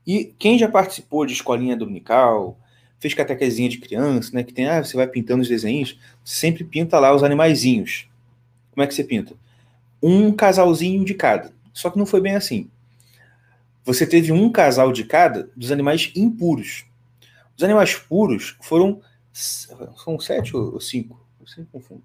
Speaker 1: E quem já participou de escolinha dominical, fez catequezinha de criança, né? Que tem, ah, você vai pintando os desenhos, sempre pinta lá os animaizinhos. Como é que você pinta? Um casalzinho de cada. Só que não foi bem assim. Você teve um casal de cada dos animais impuros. Os animais puros foram. São sete ou cinco? Eu sempre confundo.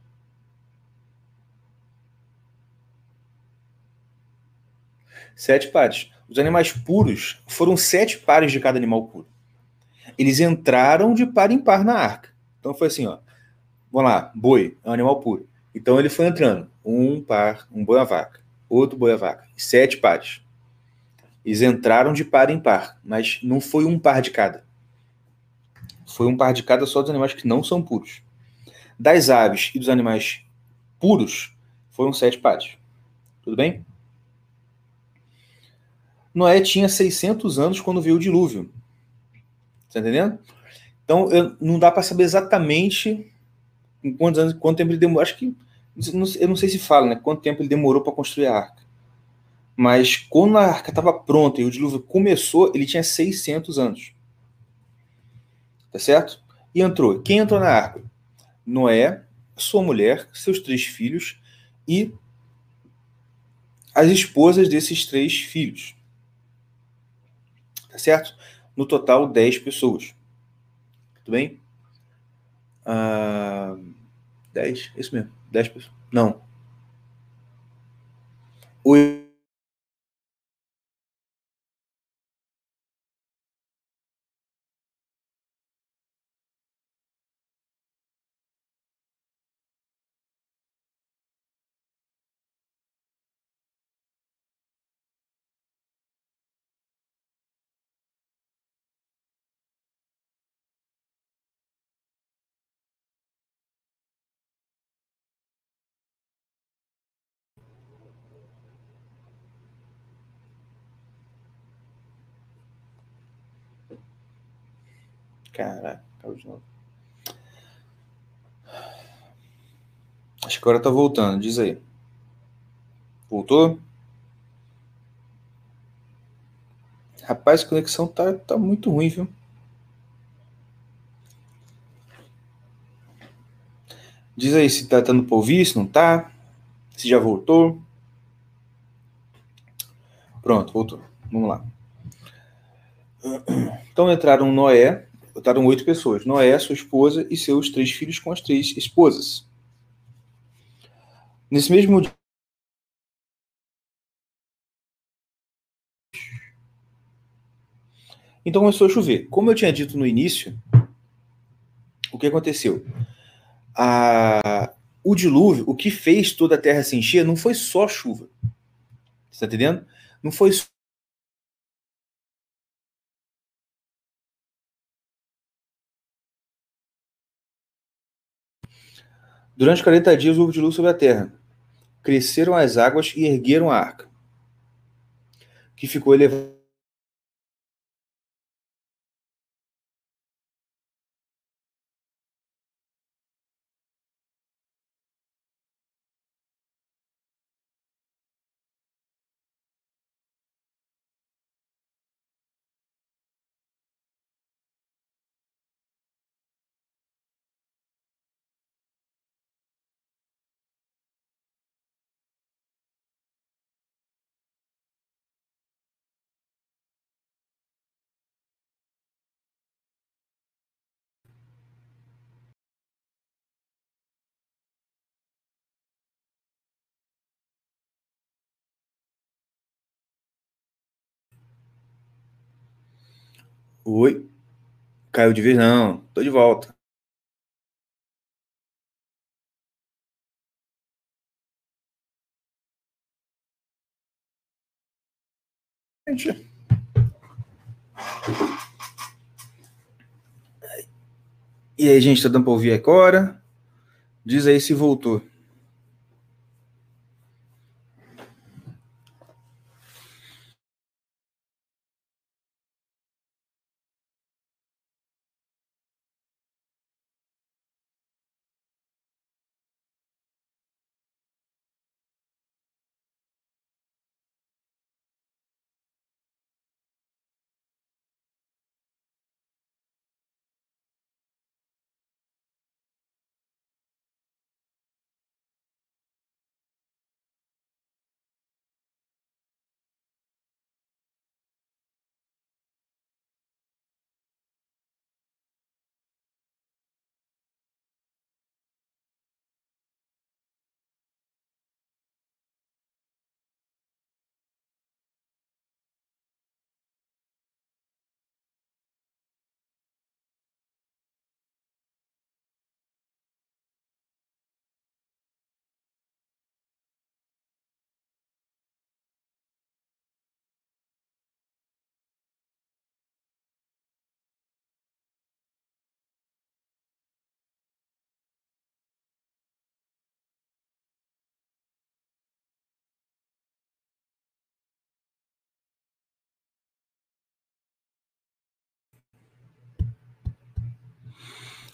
Speaker 1: Sete pares. Os animais puros foram sete pares de cada animal puro. Eles entraram de par em par na arca. Então foi assim, ó. Vamos lá, boi é um animal puro. Então ele foi entrando. Um par, um boi a vaca, outro boi a vaca. Sete pares. Eles entraram de par em par, mas não foi um par de cada. Foi um par de cada só dos animais que não são puros. Das aves e dos animais puros, foram sete pares. Tudo bem? Noé tinha 600 anos quando veio o dilúvio. Tá entendendo? Então, eu, não dá para saber exatamente quantos anos, quanto tempo ele demorou. Acho que eu não sei se fala, né? Quanto tempo ele demorou para construir a arca. Mas quando a arca estava pronta e o dilúvio começou, ele tinha 600 anos. Tá certo? E entrou. Quem entrou na arca? Noé, sua mulher, seus três filhos e as esposas desses três filhos. Tá certo? No total, 10 pessoas. Tudo bem? Ah, 10? Isso mesmo. 10 pessoas. Não. 8. Caraca, caiu de novo. Acho que agora tá voltando, diz aí. Voltou? Rapaz, a conexão tá, tá muito ruim, viu? Diz aí se tá dando pra ouvir, se não tá. Se já voltou. Pronto, voltou. Vamos lá. Então entraram Noé, Votaram oito pessoas: Noé, sua esposa e seus três filhos com as três esposas. Nesse mesmo dia. Então começou a chover. Como eu tinha dito no início, o que aconteceu? A, o dilúvio, o que fez toda a terra se encher, não foi só chuva. Você está entendendo? Não foi Durante 40 dias houve dilúvio sobre a terra. Cresceram as águas e ergueram a arca, que ficou elevada. Oi. Caiu de vez, não. Tô de volta. Gente. E aí, gente, tá dando pra ouvir agora? Diz aí se voltou.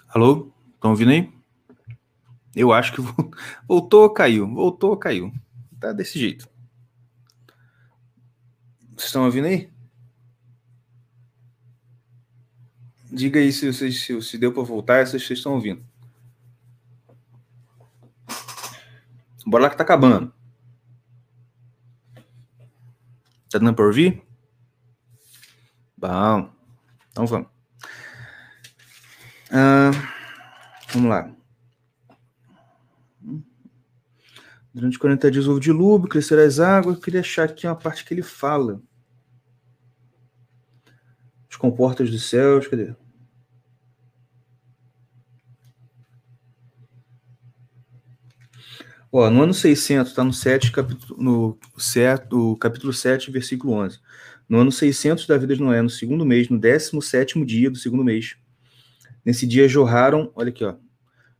Speaker 1: Alô? Estão ouvindo aí? Eu acho que voltou, caiu. Voltou, caiu. Tá desse jeito. Vocês estão ouvindo aí? Diga aí se, se, se, se deu para voltar, se vocês estão ouvindo. Bora lá que tá acabando. Tá dando para ouvir? Bom. Então vamos. Ah, vamos lá. Durante 40 dias houve dilúvio, crescer as águas. Eu queria achar aqui uma parte que ele fala. As comportas dos céus, cadê? Ó, no ano 600, está no, 7, capítulo, no 7, capítulo 7, versículo 11. No ano 600 da vida de Noé, no segundo mês, no 17 dia do segundo mês, Nesse dia jorraram, olha aqui, ó,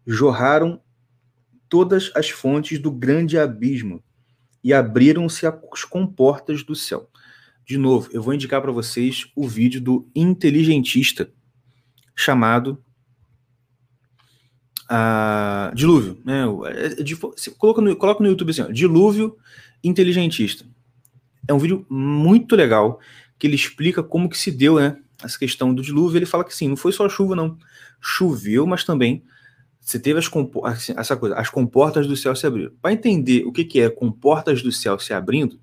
Speaker 1: jorraram todas as fontes do grande abismo e abriram-se as comportas do céu. De novo, eu vou indicar para vocês o vídeo do inteligentista chamado ah, Dilúvio. Né? É, é, coloca, no, coloca no YouTube assim, ó, Dilúvio Inteligentista. É um vídeo muito legal que ele explica como que se deu né, essa questão do dilúvio. Ele fala que sim, não foi só chuva, não choveu, mas também você teve as assim, essa coisa, as comportas do céu se abriram. Para entender o que, que é comportas do céu se abrindo,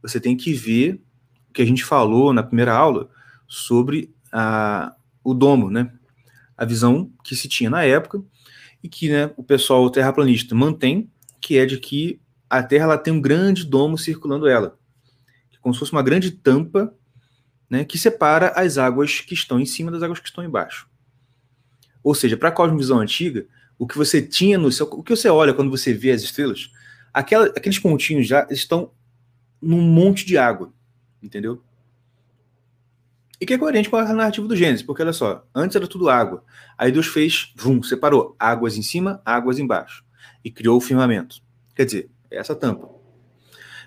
Speaker 1: você tem que ver o que a gente falou na primeira aula sobre a, o domo, né? A visão que se tinha na época e que né, o pessoal terraplanista mantém, que é de que a Terra ela tem um grande domo circulando ela, como se fosse uma grande tampa né, que separa as águas que estão em cima das águas que estão embaixo. Ou seja, para a cosmovisão antiga, o que você tinha no céu, o que você olha quando você vê as estrelas, aquela, aqueles pontinhos já estão num monte de água, entendeu? E que é coerente com a narrativa do Gênesis, porque olha só, antes era tudo água. Aí Deus fez, vum, separou águas em cima, águas embaixo. E criou o firmamento. Quer dizer, é essa tampa.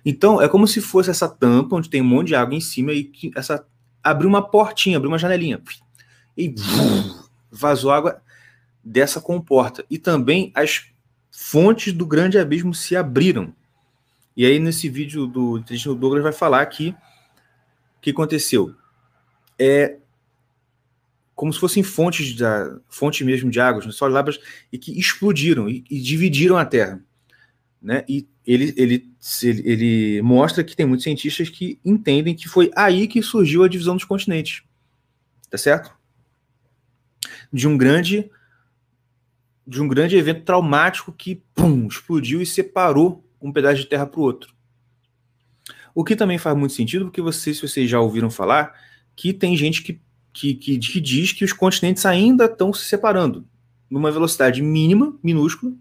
Speaker 1: Então, é como se fosse essa tampa, onde tem um monte de água em cima, e que essa abriu uma portinha, abriu uma janelinha. E vazou água dessa comporta. E também as fontes do grande abismo se abriram. E aí, nesse vídeo do Inteligente Douglas, vai falar que o que aconteceu? É como se fossem fontes, da, fontes mesmo de águas, sólidas lábias, e que explodiram e, e, dividiram a Terra. Né? E ele, ele, ele, mostra que tem muitos cientistas que entendem que foi aí que surgiu a divisão dos continentes. Tá certo? de um grande de um grande evento traumático que pum, explodiu e separou um pedaço de terra para o outro. O que também faz muito sentido, porque vocês, se vocês já ouviram falar, que tem gente que, que, que, que diz que os continentes ainda estão se separando numa velocidade mínima, minúscula,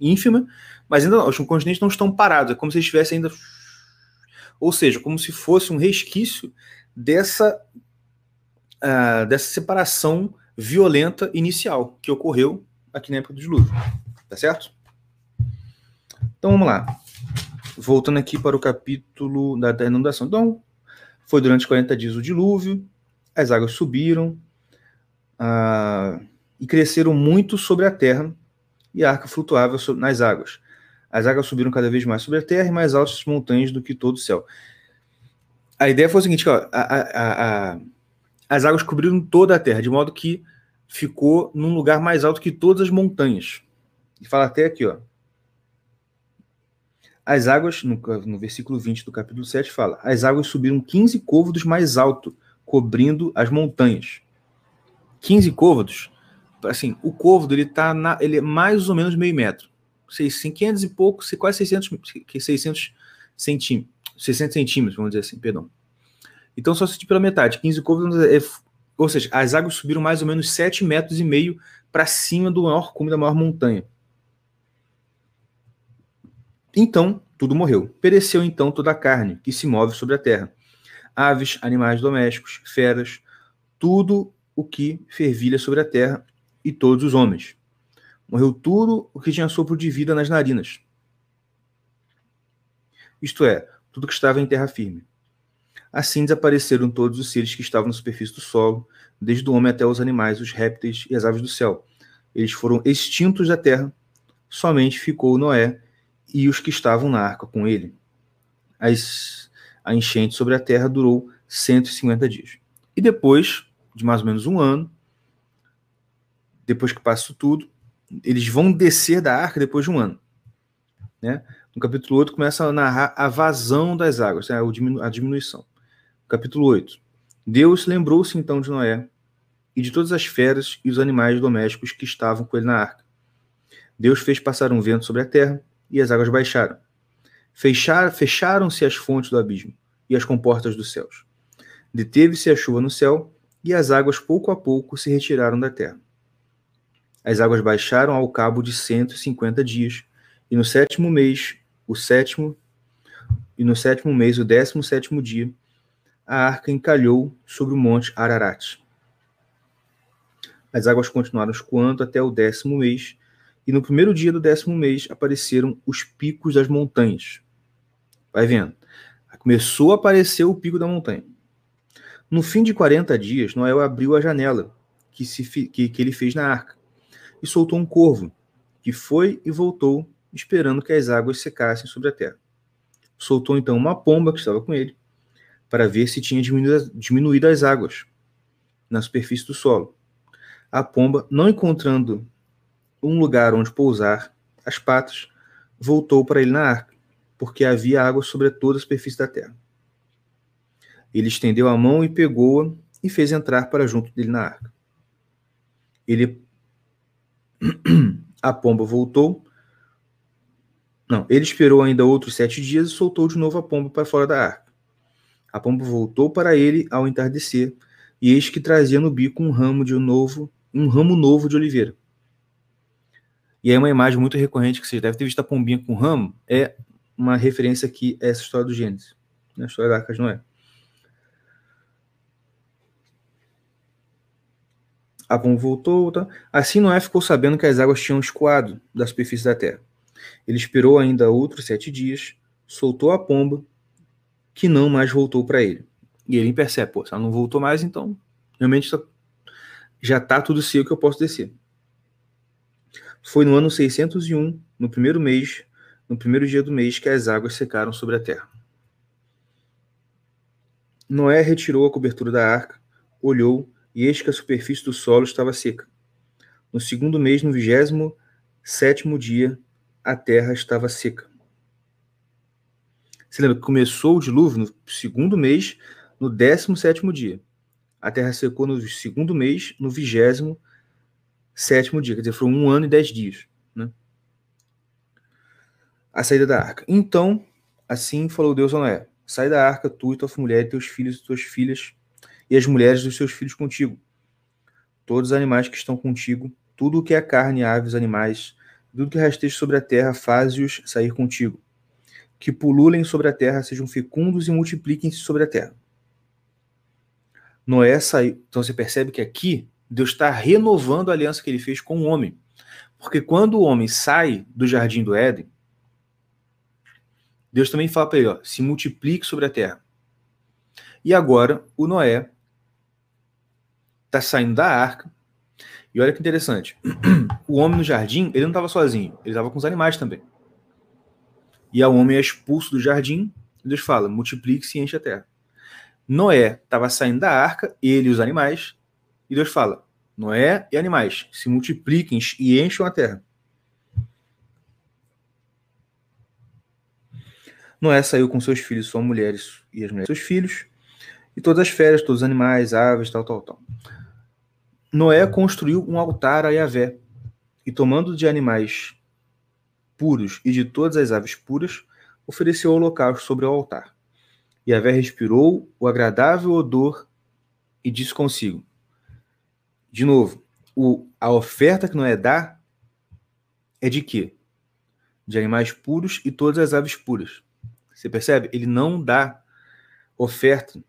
Speaker 1: ínfima, mas ainda não, os continentes não estão parados, é como se estivessem ainda. Ou seja, como se fosse um resquício dessa, uh, dessa separação violenta inicial que ocorreu aqui na época do dilúvio. Tá certo? Então vamos lá. Voltando aqui para o capítulo da, da inundação. Então, foi durante 40 dias o dilúvio, as águas subiram uh, e cresceram muito sobre a terra, e a arca flutuava nas águas. As águas subiram cada vez mais sobre a terra e mais altas as montanhas do que todo o céu. A ideia foi a seguinte: ó, a, a, a, as águas cobriram toda a terra, de modo que ficou num lugar mais alto que todas as montanhas. E fala até aqui, ó. As águas, no, no versículo 20 do capítulo 7, fala: As águas subiram 15 côvados mais alto, cobrindo as montanhas. 15 côvados, assim, o côvado ele tá na, ele é mais ou menos meio metro. 500 e pouco, quase 600, 600 centímetros, 60 centímetros, vamos dizer assim, perdão. Então só se pela metade, 15 côvados, é, ou seja, as águas subiram mais ou menos 7 metros e meio para cima do maior cume da maior montanha. Então, tudo morreu. Pereceu então toda a carne que se move sobre a terra. Aves, animais domésticos, feras, tudo o que fervilha sobre a terra e todos os homens. Morreu tudo o que tinha sopro de vida nas narinas. Isto é, tudo que estava em terra firme. Assim desapareceram todos os seres que estavam na superfície do solo, desde o homem até os animais, os répteis e as aves do céu. Eles foram extintos da terra, somente ficou Noé e os que estavam na arca com ele. As, a enchente sobre a terra durou 150 dias. E depois de mais ou menos um ano, depois que passa tudo, eles vão descer da arca depois de um ano. Né? No capítulo 8 começa a narrar a vazão das águas, né? a diminuição. Capítulo 8. Deus lembrou-se então de Noé e de todas as feras e os animais domésticos que estavam com ele na arca. Deus fez passar um vento sobre a terra e as águas baixaram. Fecharam-se as fontes do abismo e as comportas dos céus. Deteve-se a chuva no céu e as águas pouco a pouco se retiraram da terra. As águas baixaram ao cabo de 150 dias e no sétimo mês, o sétimo e no sétimo mês, o décimo sétimo dia, a arca encalhou sobre o monte Ararat. As águas continuaram escoando até o décimo mês, e no primeiro dia do décimo mês apareceram os picos das montanhas. Vai vendo. Começou a aparecer o pico da montanha. No fim de 40 dias, Noé abriu a janela que, se, que, que ele fez na arca e soltou um corvo, que foi e voltou, esperando que as águas secassem sobre a terra. Soltou então uma pomba que estava com ele, para ver se tinha diminuído, as águas na superfície do solo. A pomba, não encontrando um lugar onde pousar as patas, voltou para ele na arca, porque havia água sobre toda a superfície da terra. Ele estendeu a mão e pegou-a e fez entrar para junto dele na arca. Ele a pomba voltou. Não, ele esperou ainda outros sete dias e soltou de novo a pomba para fora da arca. A pomba voltou para ele ao entardecer, e eis que trazia no bico um ramo de um novo, um ramo novo de oliveira. E aí uma imagem muito recorrente que você deve ter visto a pombinha com ramo, é uma referência aqui a essa história do Gênesis, na história da Arca de Noé. A pomba voltou, tá? assim Noé ficou sabendo que as águas tinham escoado da superfície da terra. Ele esperou ainda outros sete dias, soltou a pomba que não mais voltou para ele. E ele percebe, pô, se ela não voltou mais, então realmente já está tudo seco que eu posso descer. Foi no ano 601, no primeiro mês, no primeiro dia do mês, que as águas secaram sobre a terra. Noé retirou a cobertura da arca, olhou, e eis que a superfície do solo estava seca. No segundo mês, no vigésimo sétimo dia, a terra estava seca. Você lembra que começou o dilúvio no segundo mês, no 17 dia. A terra secou no segundo mês, no vigésimo sétimo dia. Quer dizer, foram um ano e dez dias. Né? A saída da arca. Então, assim falou Deus a Noé: Sai da arca, tu e tua mulher, e teus filhos e tuas filhas, e as mulheres dos seus filhos contigo. Todos os animais que estão contigo, tudo o que é carne, aves, animais, tudo que rasteja sobre a terra, faze-os sair contigo. Que pululem sobre a terra, sejam fecundos e multipliquem-se sobre a terra. Noé saiu. Então você percebe que aqui Deus está renovando a aliança que ele fez com o homem. Porque quando o homem sai do jardim do Éden, Deus também fala para ele: ó, se multiplique sobre a terra. E agora o Noé está saindo da arca. E olha que interessante. O homem no jardim, ele não estava sozinho, ele estava com os animais também. E o homem é expulso do jardim, e Deus fala: multiplique-se e enche a terra. Noé estava saindo da arca, ele e os animais, e Deus fala: Noé e animais se multipliquem e encham a terra. Noé saiu com seus filhos, suas mulheres e as mulheres seus filhos, e todas as férias, todos os animais, aves, tal, tal, tal. Noé construiu um altar a Yahvé, e tomando de animais puros e de todas as aves puras, ofereceu o holocausto sobre o altar. Yahvé respirou o agradável odor e disse consigo: De novo, o, a oferta que Noé dá é de quê? De animais puros e todas as aves puras. Você percebe? Ele não dá oferta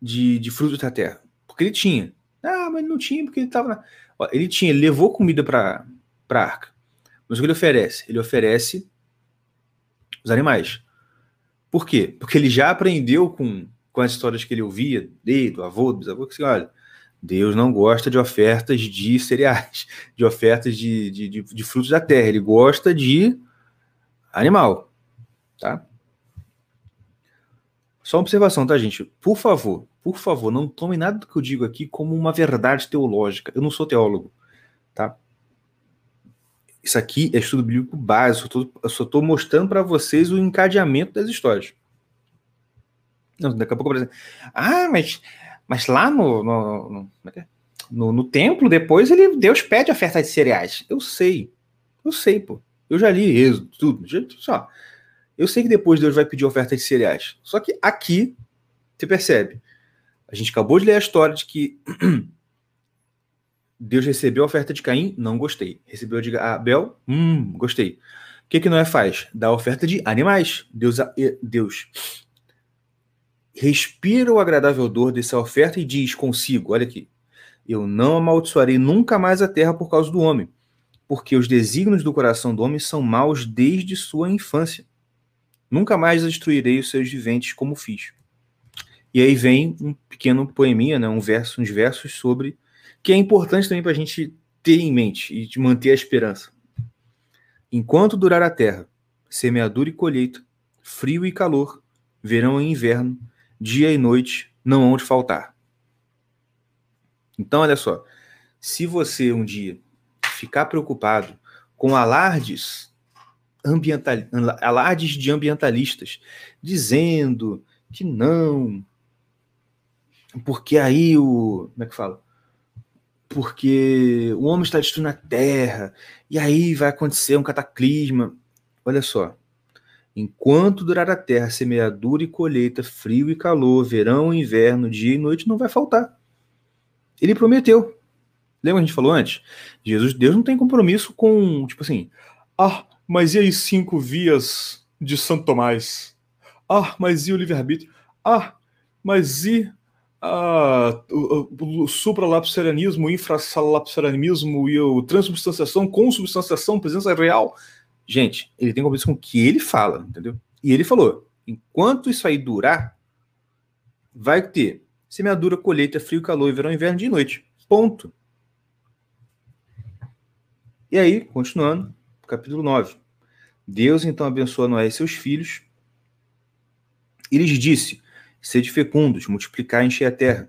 Speaker 1: de, de frutos da terra. Porque ele tinha. Ah, mas não tinha porque ele estava. Ele tinha, ele levou comida para a arca. Mas o que ele oferece? Ele oferece os animais. Por quê? Porque ele já aprendeu com, com as histórias que ele ouvia, dele, do avô, do bisavô, que assim, olha, Deus não gosta de ofertas de cereais, de ofertas de, de, de, de frutos da terra. Ele gosta de animal. Tá? Só uma observação, tá, gente? Por favor, por favor, não tome nada do que eu digo aqui como uma verdade teológica. Eu não sou teólogo, tá? Isso aqui é estudo bíblico básico. Eu só estou mostrando para vocês o encadeamento das histórias. Não, daqui a pouco vou dizer, ah, mas, mas lá no no, no, é é? no, no templo, depois ele Deus pede oferta de cereais. Eu sei, eu sei, pô. Eu já li Êxodo, tudo. Só. Eu sei que depois Deus vai pedir oferta de cereais. Só que aqui, você percebe, a gente acabou de ler a história de que Deus recebeu a oferta de Caim, não gostei. Recebeu de Abel, hum, gostei. O que que Noé faz? Dá oferta de animais. Deus, Deus respira o agradável odor dessa oferta e diz consigo, olha aqui, eu não amaldiçoarei nunca mais a terra por causa do homem, porque os desígnios do coração do homem são maus desde sua infância. Nunca mais destruirei os seus viventes como fiz. E aí vem um pequeno poeminha, né, um verso, uns versos sobre que é importante também para a gente ter em mente e de manter a esperança. Enquanto durar a terra, semeadura e colheita, frio e calor, verão e inverno, dia e noite não hão de faltar. Então, olha só, se você um dia ficar preocupado com alardes ambiental, alardes de ambientalistas, dizendo que não, porque aí o. Como é que fala? Porque o homem está destruindo a terra, e aí vai acontecer um cataclisma. Olha só. Enquanto durar a terra, semeadura e colheita, frio e calor, verão e inverno, dia e noite, não vai faltar. Ele prometeu. Lembra que a gente falou antes? Jesus, Deus não tem compromisso com, tipo assim, ah, mas e as cinco vias de Santo Tomás? Ah, mas e o livre-arbítrio? Ah, mas e ah, o, o supralapsarianismo, o infralapsarianismo e o transubstanciação, consubstanciação, presença real? Gente, ele tem compromisso com o que ele fala, entendeu? E ele falou: enquanto isso aí durar, vai ter semeadura, colheita, frio, calor, verão, inverno, dia e noite. Ponto. E aí, continuando, capítulo 9. Deus então abençoa Noé e seus filhos. E lhes disse: Sede fecundos, multiplicar e encher a terra.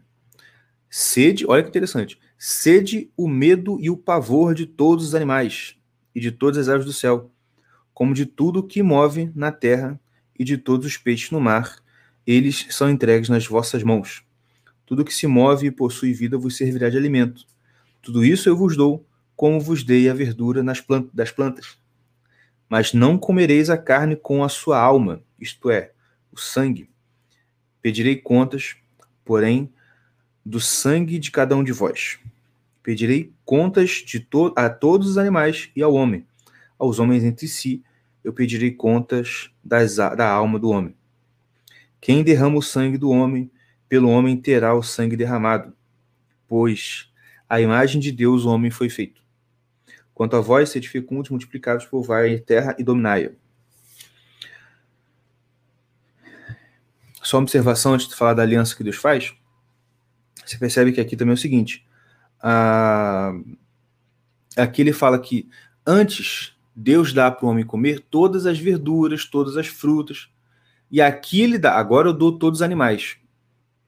Speaker 1: Sede, olha que interessante, sede o medo e o pavor de todos os animais e de todas as aves do céu, como de tudo que move na terra e de todos os peixes no mar, eles são entregues nas vossas mãos. Tudo que se move e possui vida vos servirá de alimento. Tudo isso eu vos dou, como vos dei a verdura plant das plantas mas não comereis a carne com a sua alma, isto é, o sangue. Pedirei contas, porém, do sangue de cada um de vós. Pedirei contas to a todos os animais e ao homem. Aos homens entre si, eu pedirei contas da alma do homem. Quem derrama o sangue do homem, pelo homem terá o sangue derramado, pois a imagem de Deus o homem foi feito. Quanto a vós, sede fecundos, multiplicados, povoai a terra e dominai-a. Só uma observação antes de falar da aliança que Deus faz. Você percebe que aqui também é o seguinte: ah, aqui ele fala que antes Deus dá para o homem comer todas as verduras, todas as frutas, e aqui ele dá, agora eu dou todos os animais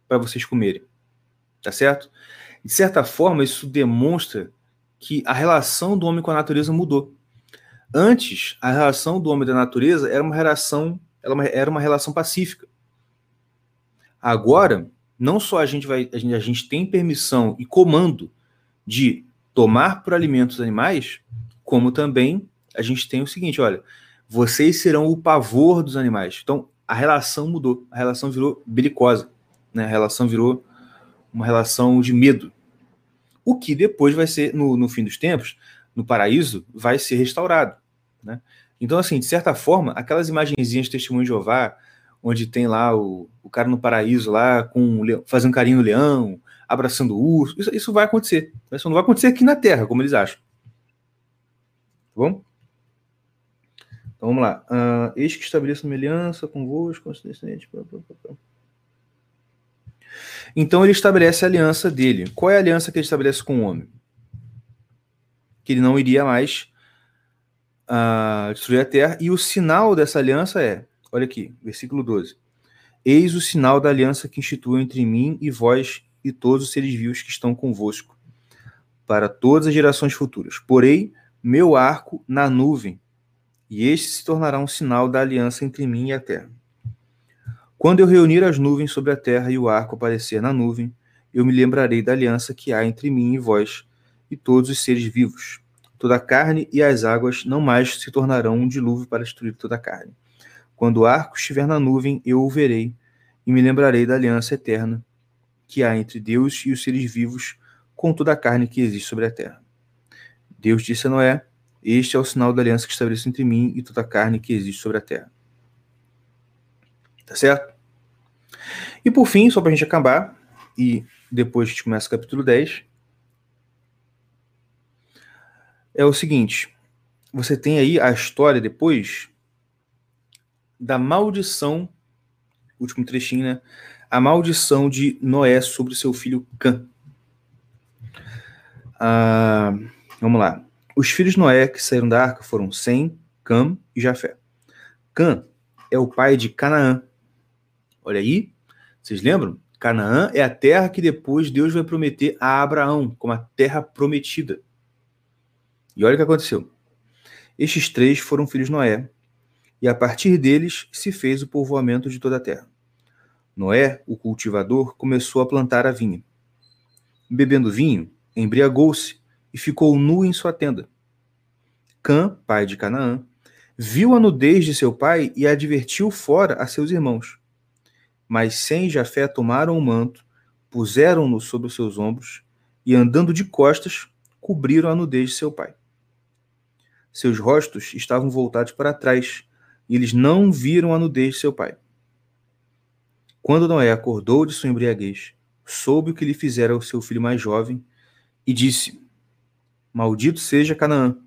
Speaker 1: para vocês comerem. Tá certo? De certa forma, isso demonstra que a relação do homem com a natureza mudou. Antes, a relação do homem da natureza era uma relação, era uma relação pacífica. Agora, não só a gente vai, a gente, a gente tem permissão e comando de tomar por alimento os animais, como também a gente tem o seguinte, olha, vocês serão o pavor dos animais. Então, a relação mudou, a relação virou belicosa, né? A relação virou uma relação de medo. O que depois vai ser, no, no fim dos tempos, no paraíso, vai ser restaurado, né? Então, assim, de certa forma, aquelas imagenzinhas de testemunho de Jeová, onde tem lá o, o cara no paraíso lá com fazendo carinho no leão, abraçando o urso, isso, isso vai acontecer. Isso não vai acontecer aqui na Terra, como eles acham. Tá bom? Então vamos lá. Uh, eis que estabeleça uma aliança convosco, Então ele estabelece a aliança dele. Qual é a aliança que ele estabelece com o homem? Que ele não iria mais uh, destruir a terra. E o sinal dessa aliança é: olha aqui, versículo 12. Eis o sinal da aliança que institui entre mim e vós e todos os seres vivos que estão convosco, para todas as gerações futuras. Porém, meu arco na nuvem e este se tornará um sinal da aliança entre mim e a terra. Quando eu reunir as nuvens sobre a terra e o arco aparecer na nuvem, eu me lembrarei da aliança que há entre mim e vós e todos os seres vivos. Toda a carne e as águas não mais se tornarão um dilúvio para destruir toda a carne. Quando o arco estiver na nuvem, eu o verei e me lembrarei da aliança eterna que há entre Deus e os seres vivos com toda a carne que existe sobre a terra. Deus disse a Noé: este é o sinal da aliança que estabeleço entre mim e toda a carne que existe sobre a terra. Tá certo? E por fim, só para a gente acabar, e depois a gente começa o capítulo 10, é o seguinte: você tem aí a história depois da maldição, último trechinho, né? A maldição de Noé sobre seu filho Cã. Ah, vamos lá. Os filhos de Noé que saíram da arca foram Sem, Cam e Jafé. Cam é o pai de Canaã. Olha aí, vocês lembram? Canaã é a terra que depois Deus vai prometer a Abraão como a terra prometida. E olha o que aconteceu. Estes três foram filhos de Noé, e a partir deles se fez o povoamento de toda a terra. Noé, o cultivador, começou a plantar a vinha. Bebendo vinho, embriagou-se e ficou nu em sua tenda. Cã, pai de Canaã, viu a nudez de seu pai e advertiu fora a seus irmãos. Mas Sem e Jafé tomaram o manto, puseram-no sobre os seus ombros e, andando de costas, cobriram a nudez de seu pai. Seus rostos estavam voltados para trás e eles não viram a nudez de seu pai. Quando Noé acordou de sua embriaguez, soube o que lhe fizera o seu filho mais jovem e disse: Maldito seja Canaã,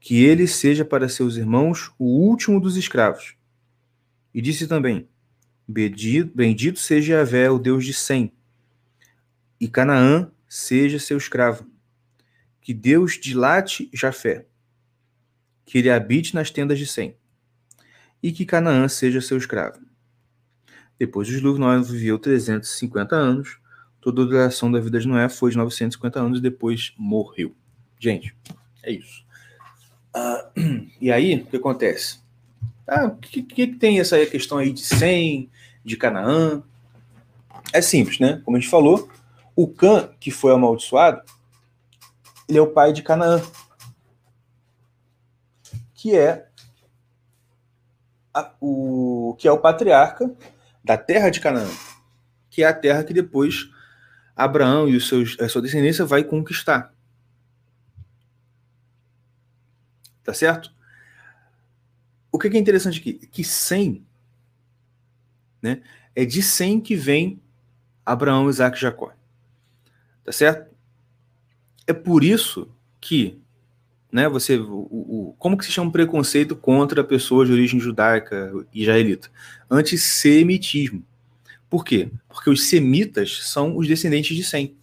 Speaker 1: que ele seja para seus irmãos o último dos escravos. E disse também: Bendito seja Yahvé, o Deus de Sem, e Canaã seja seu escravo. Que Deus dilate Jafé, que ele habite nas tendas de Sem, e que Canaã seja seu escravo. Depois dos dilúvio, Noé viveu 350 anos. Toda a duração da vida de Noé foi de 950 anos e depois morreu. Gente, é isso. Uh, e aí, o que acontece? Ah, o que, que, tem essa questão aí de Sem, de Canaã? É simples, né? Como a gente falou, o Cã, que foi amaldiçoado, ele é o pai de Canaã, que é a, o que é o patriarca da terra de Canaã, que é a terra que depois Abraão e os seus, a sua descendência vai conquistar. Tá certo? O que é interessante aqui? Que 100, né? É de 100 que vem Abraão, Isaac e Jacó. Tá certo? É por isso que, né, você, o, o, como que se chama um preconceito contra pessoas de origem judaica e israelita? Antissemitismo. Por quê? Porque os semitas são os descendentes de Sem.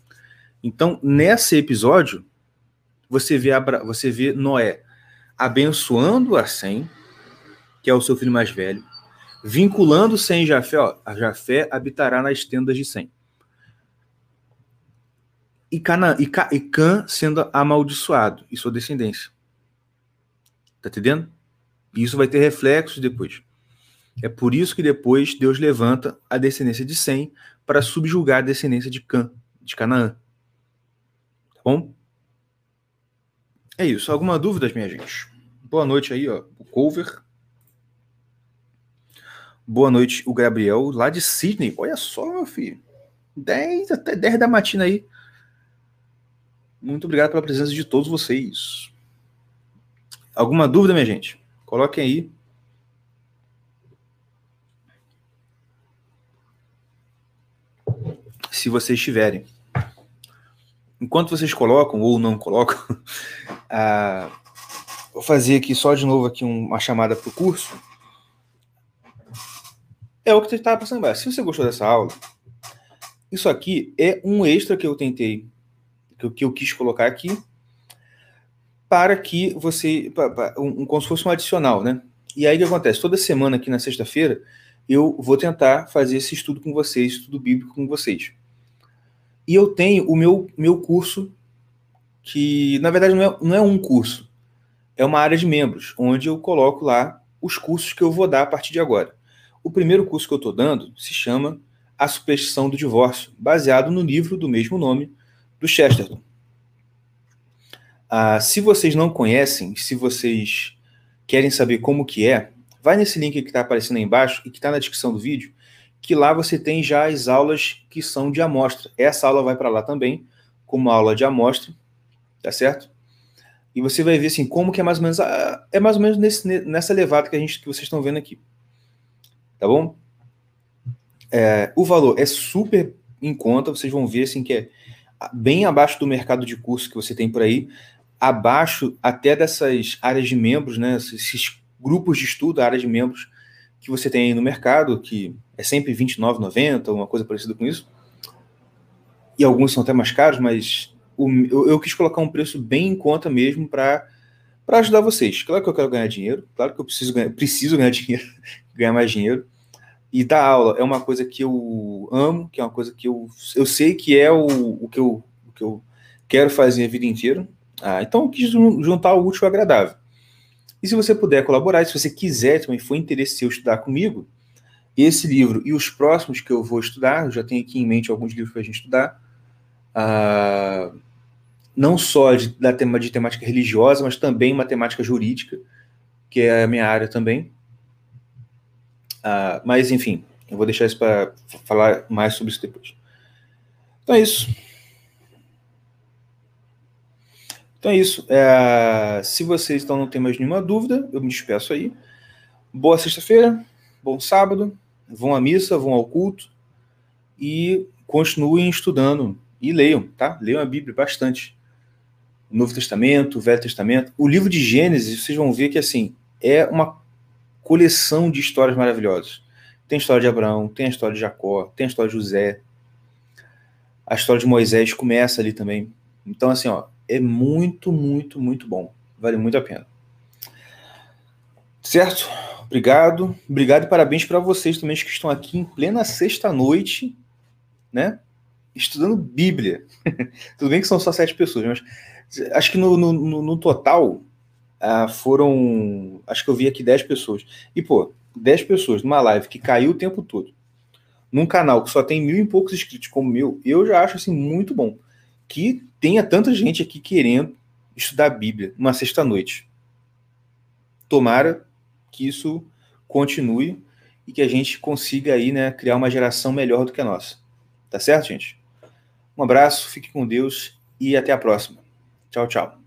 Speaker 1: Então, nesse episódio, você vê, Abra, você vê Noé abençoando a Sem, que é o seu filho mais velho, vinculando Sem Jafé, ó, a Jafé habitará nas tendas de Sem. E, Cana, e, Ca, e Cã sendo amaldiçoado e sua descendência. Tá entendendo? E isso vai ter reflexos depois. É por isso que depois Deus levanta a descendência de Sem para subjugar a descendência de Cã, de Canaã. Tá bom? É isso. Alguma dúvida, minha gente? Boa noite aí, ó. O Cover. Boa noite, o Gabriel, lá de Sydney. Olha só, meu filho. 10 até 10 da matina aí. Muito obrigado pela presença de todos vocês. Alguma dúvida, minha gente? Coloquem aí. Se vocês tiverem. Enquanto vocês colocam ou não colocam, ah, vou fazer aqui só de novo aqui uma chamada para o curso. É o que você estava passando. Se você gostou dessa aula, isso aqui é um extra que eu tentei, que eu, que eu quis colocar aqui, para que você, um, como se fosse um adicional, né? E aí o que acontece? Toda semana aqui na sexta-feira, eu vou tentar fazer esse estudo com vocês, estudo bíblico com vocês. E eu tenho o meu, meu curso, que na verdade não é, não é um curso, é uma área de membros, onde eu coloco lá os cursos que eu vou dar a partir de agora. O primeiro curso que eu estou dando se chama A Superstição do Divórcio, baseado no livro do mesmo nome do Chesterton. Ah, se vocês não conhecem, se vocês querem saber como que é, vai nesse link que está aparecendo aí embaixo e que está na descrição do vídeo, que lá você tem já as aulas que são de amostra. Essa aula vai para lá também, como aula de amostra, tá certo? E você vai ver assim como que é mais ou menos é mais ou menos nesse, nessa levada que a gente que vocês estão vendo aqui, tá bom? É, o valor é super em conta, vocês vão ver assim que é bem abaixo do mercado de curso que você tem por aí, abaixo até dessas áreas de membros, né? Esses grupos de estudo, áreas de membros que você tem aí no mercado, que é sempre R$29,90, uma coisa parecida com isso. E alguns são até mais caros, mas o, eu, eu, quis colocar um preço bem em conta mesmo para ajudar vocês. Claro que eu quero ganhar dinheiro, claro que eu preciso ganhar, preciso ganhar dinheiro, ganhar mais dinheiro. E dar aula é uma coisa que eu amo, que é uma coisa que eu, eu sei que é o, o, que, eu, o que eu quero fazer a vida inteira. Ah, então eu quis juntar o útil ao agradável. E se você puder colaborar, se você quiser também for interesse seu estudar comigo, esse livro e os próximos que eu vou estudar, eu já tenho aqui em mente alguns livros para a gente estudar, uh, não só de, da tema, de temática religiosa, mas também matemática jurídica, que é a minha área também. Uh, mas, enfim, eu vou deixar isso para falar mais sobre isso depois. Então é isso. Então é isso. É, se vocês então não têm mais nenhuma dúvida, eu me despeço aí. Boa sexta-feira, bom sábado vão à missa, vão ao culto e continuem estudando e leiam, tá? Leiam a Bíblia bastante. Novo Testamento, Velho Testamento. O livro de Gênesis, vocês vão ver que assim, é uma coleção de histórias maravilhosas. Tem a história de Abraão, tem a história de Jacó, tem a história de José. A história de Moisés começa ali também. Então, assim, ó, é muito, muito, muito bom. Vale muito a pena. Certo? Obrigado. Obrigado e parabéns para vocês também que estão aqui em plena sexta-noite, né? Estudando Bíblia. Tudo bem que são só sete pessoas, mas acho que no, no, no total ah, foram. Acho que eu vi aqui dez pessoas. E, pô, dez pessoas numa live que caiu o tempo todo, num canal que só tem mil e poucos inscritos como meu, eu já acho assim muito bom. Que tenha tanta gente aqui querendo estudar Bíblia numa sexta-noite. Tomara que isso continue e que a gente consiga aí, né, criar uma geração melhor do que a nossa. Tá certo, gente? Um abraço, fique com Deus e até a próxima. Tchau, tchau.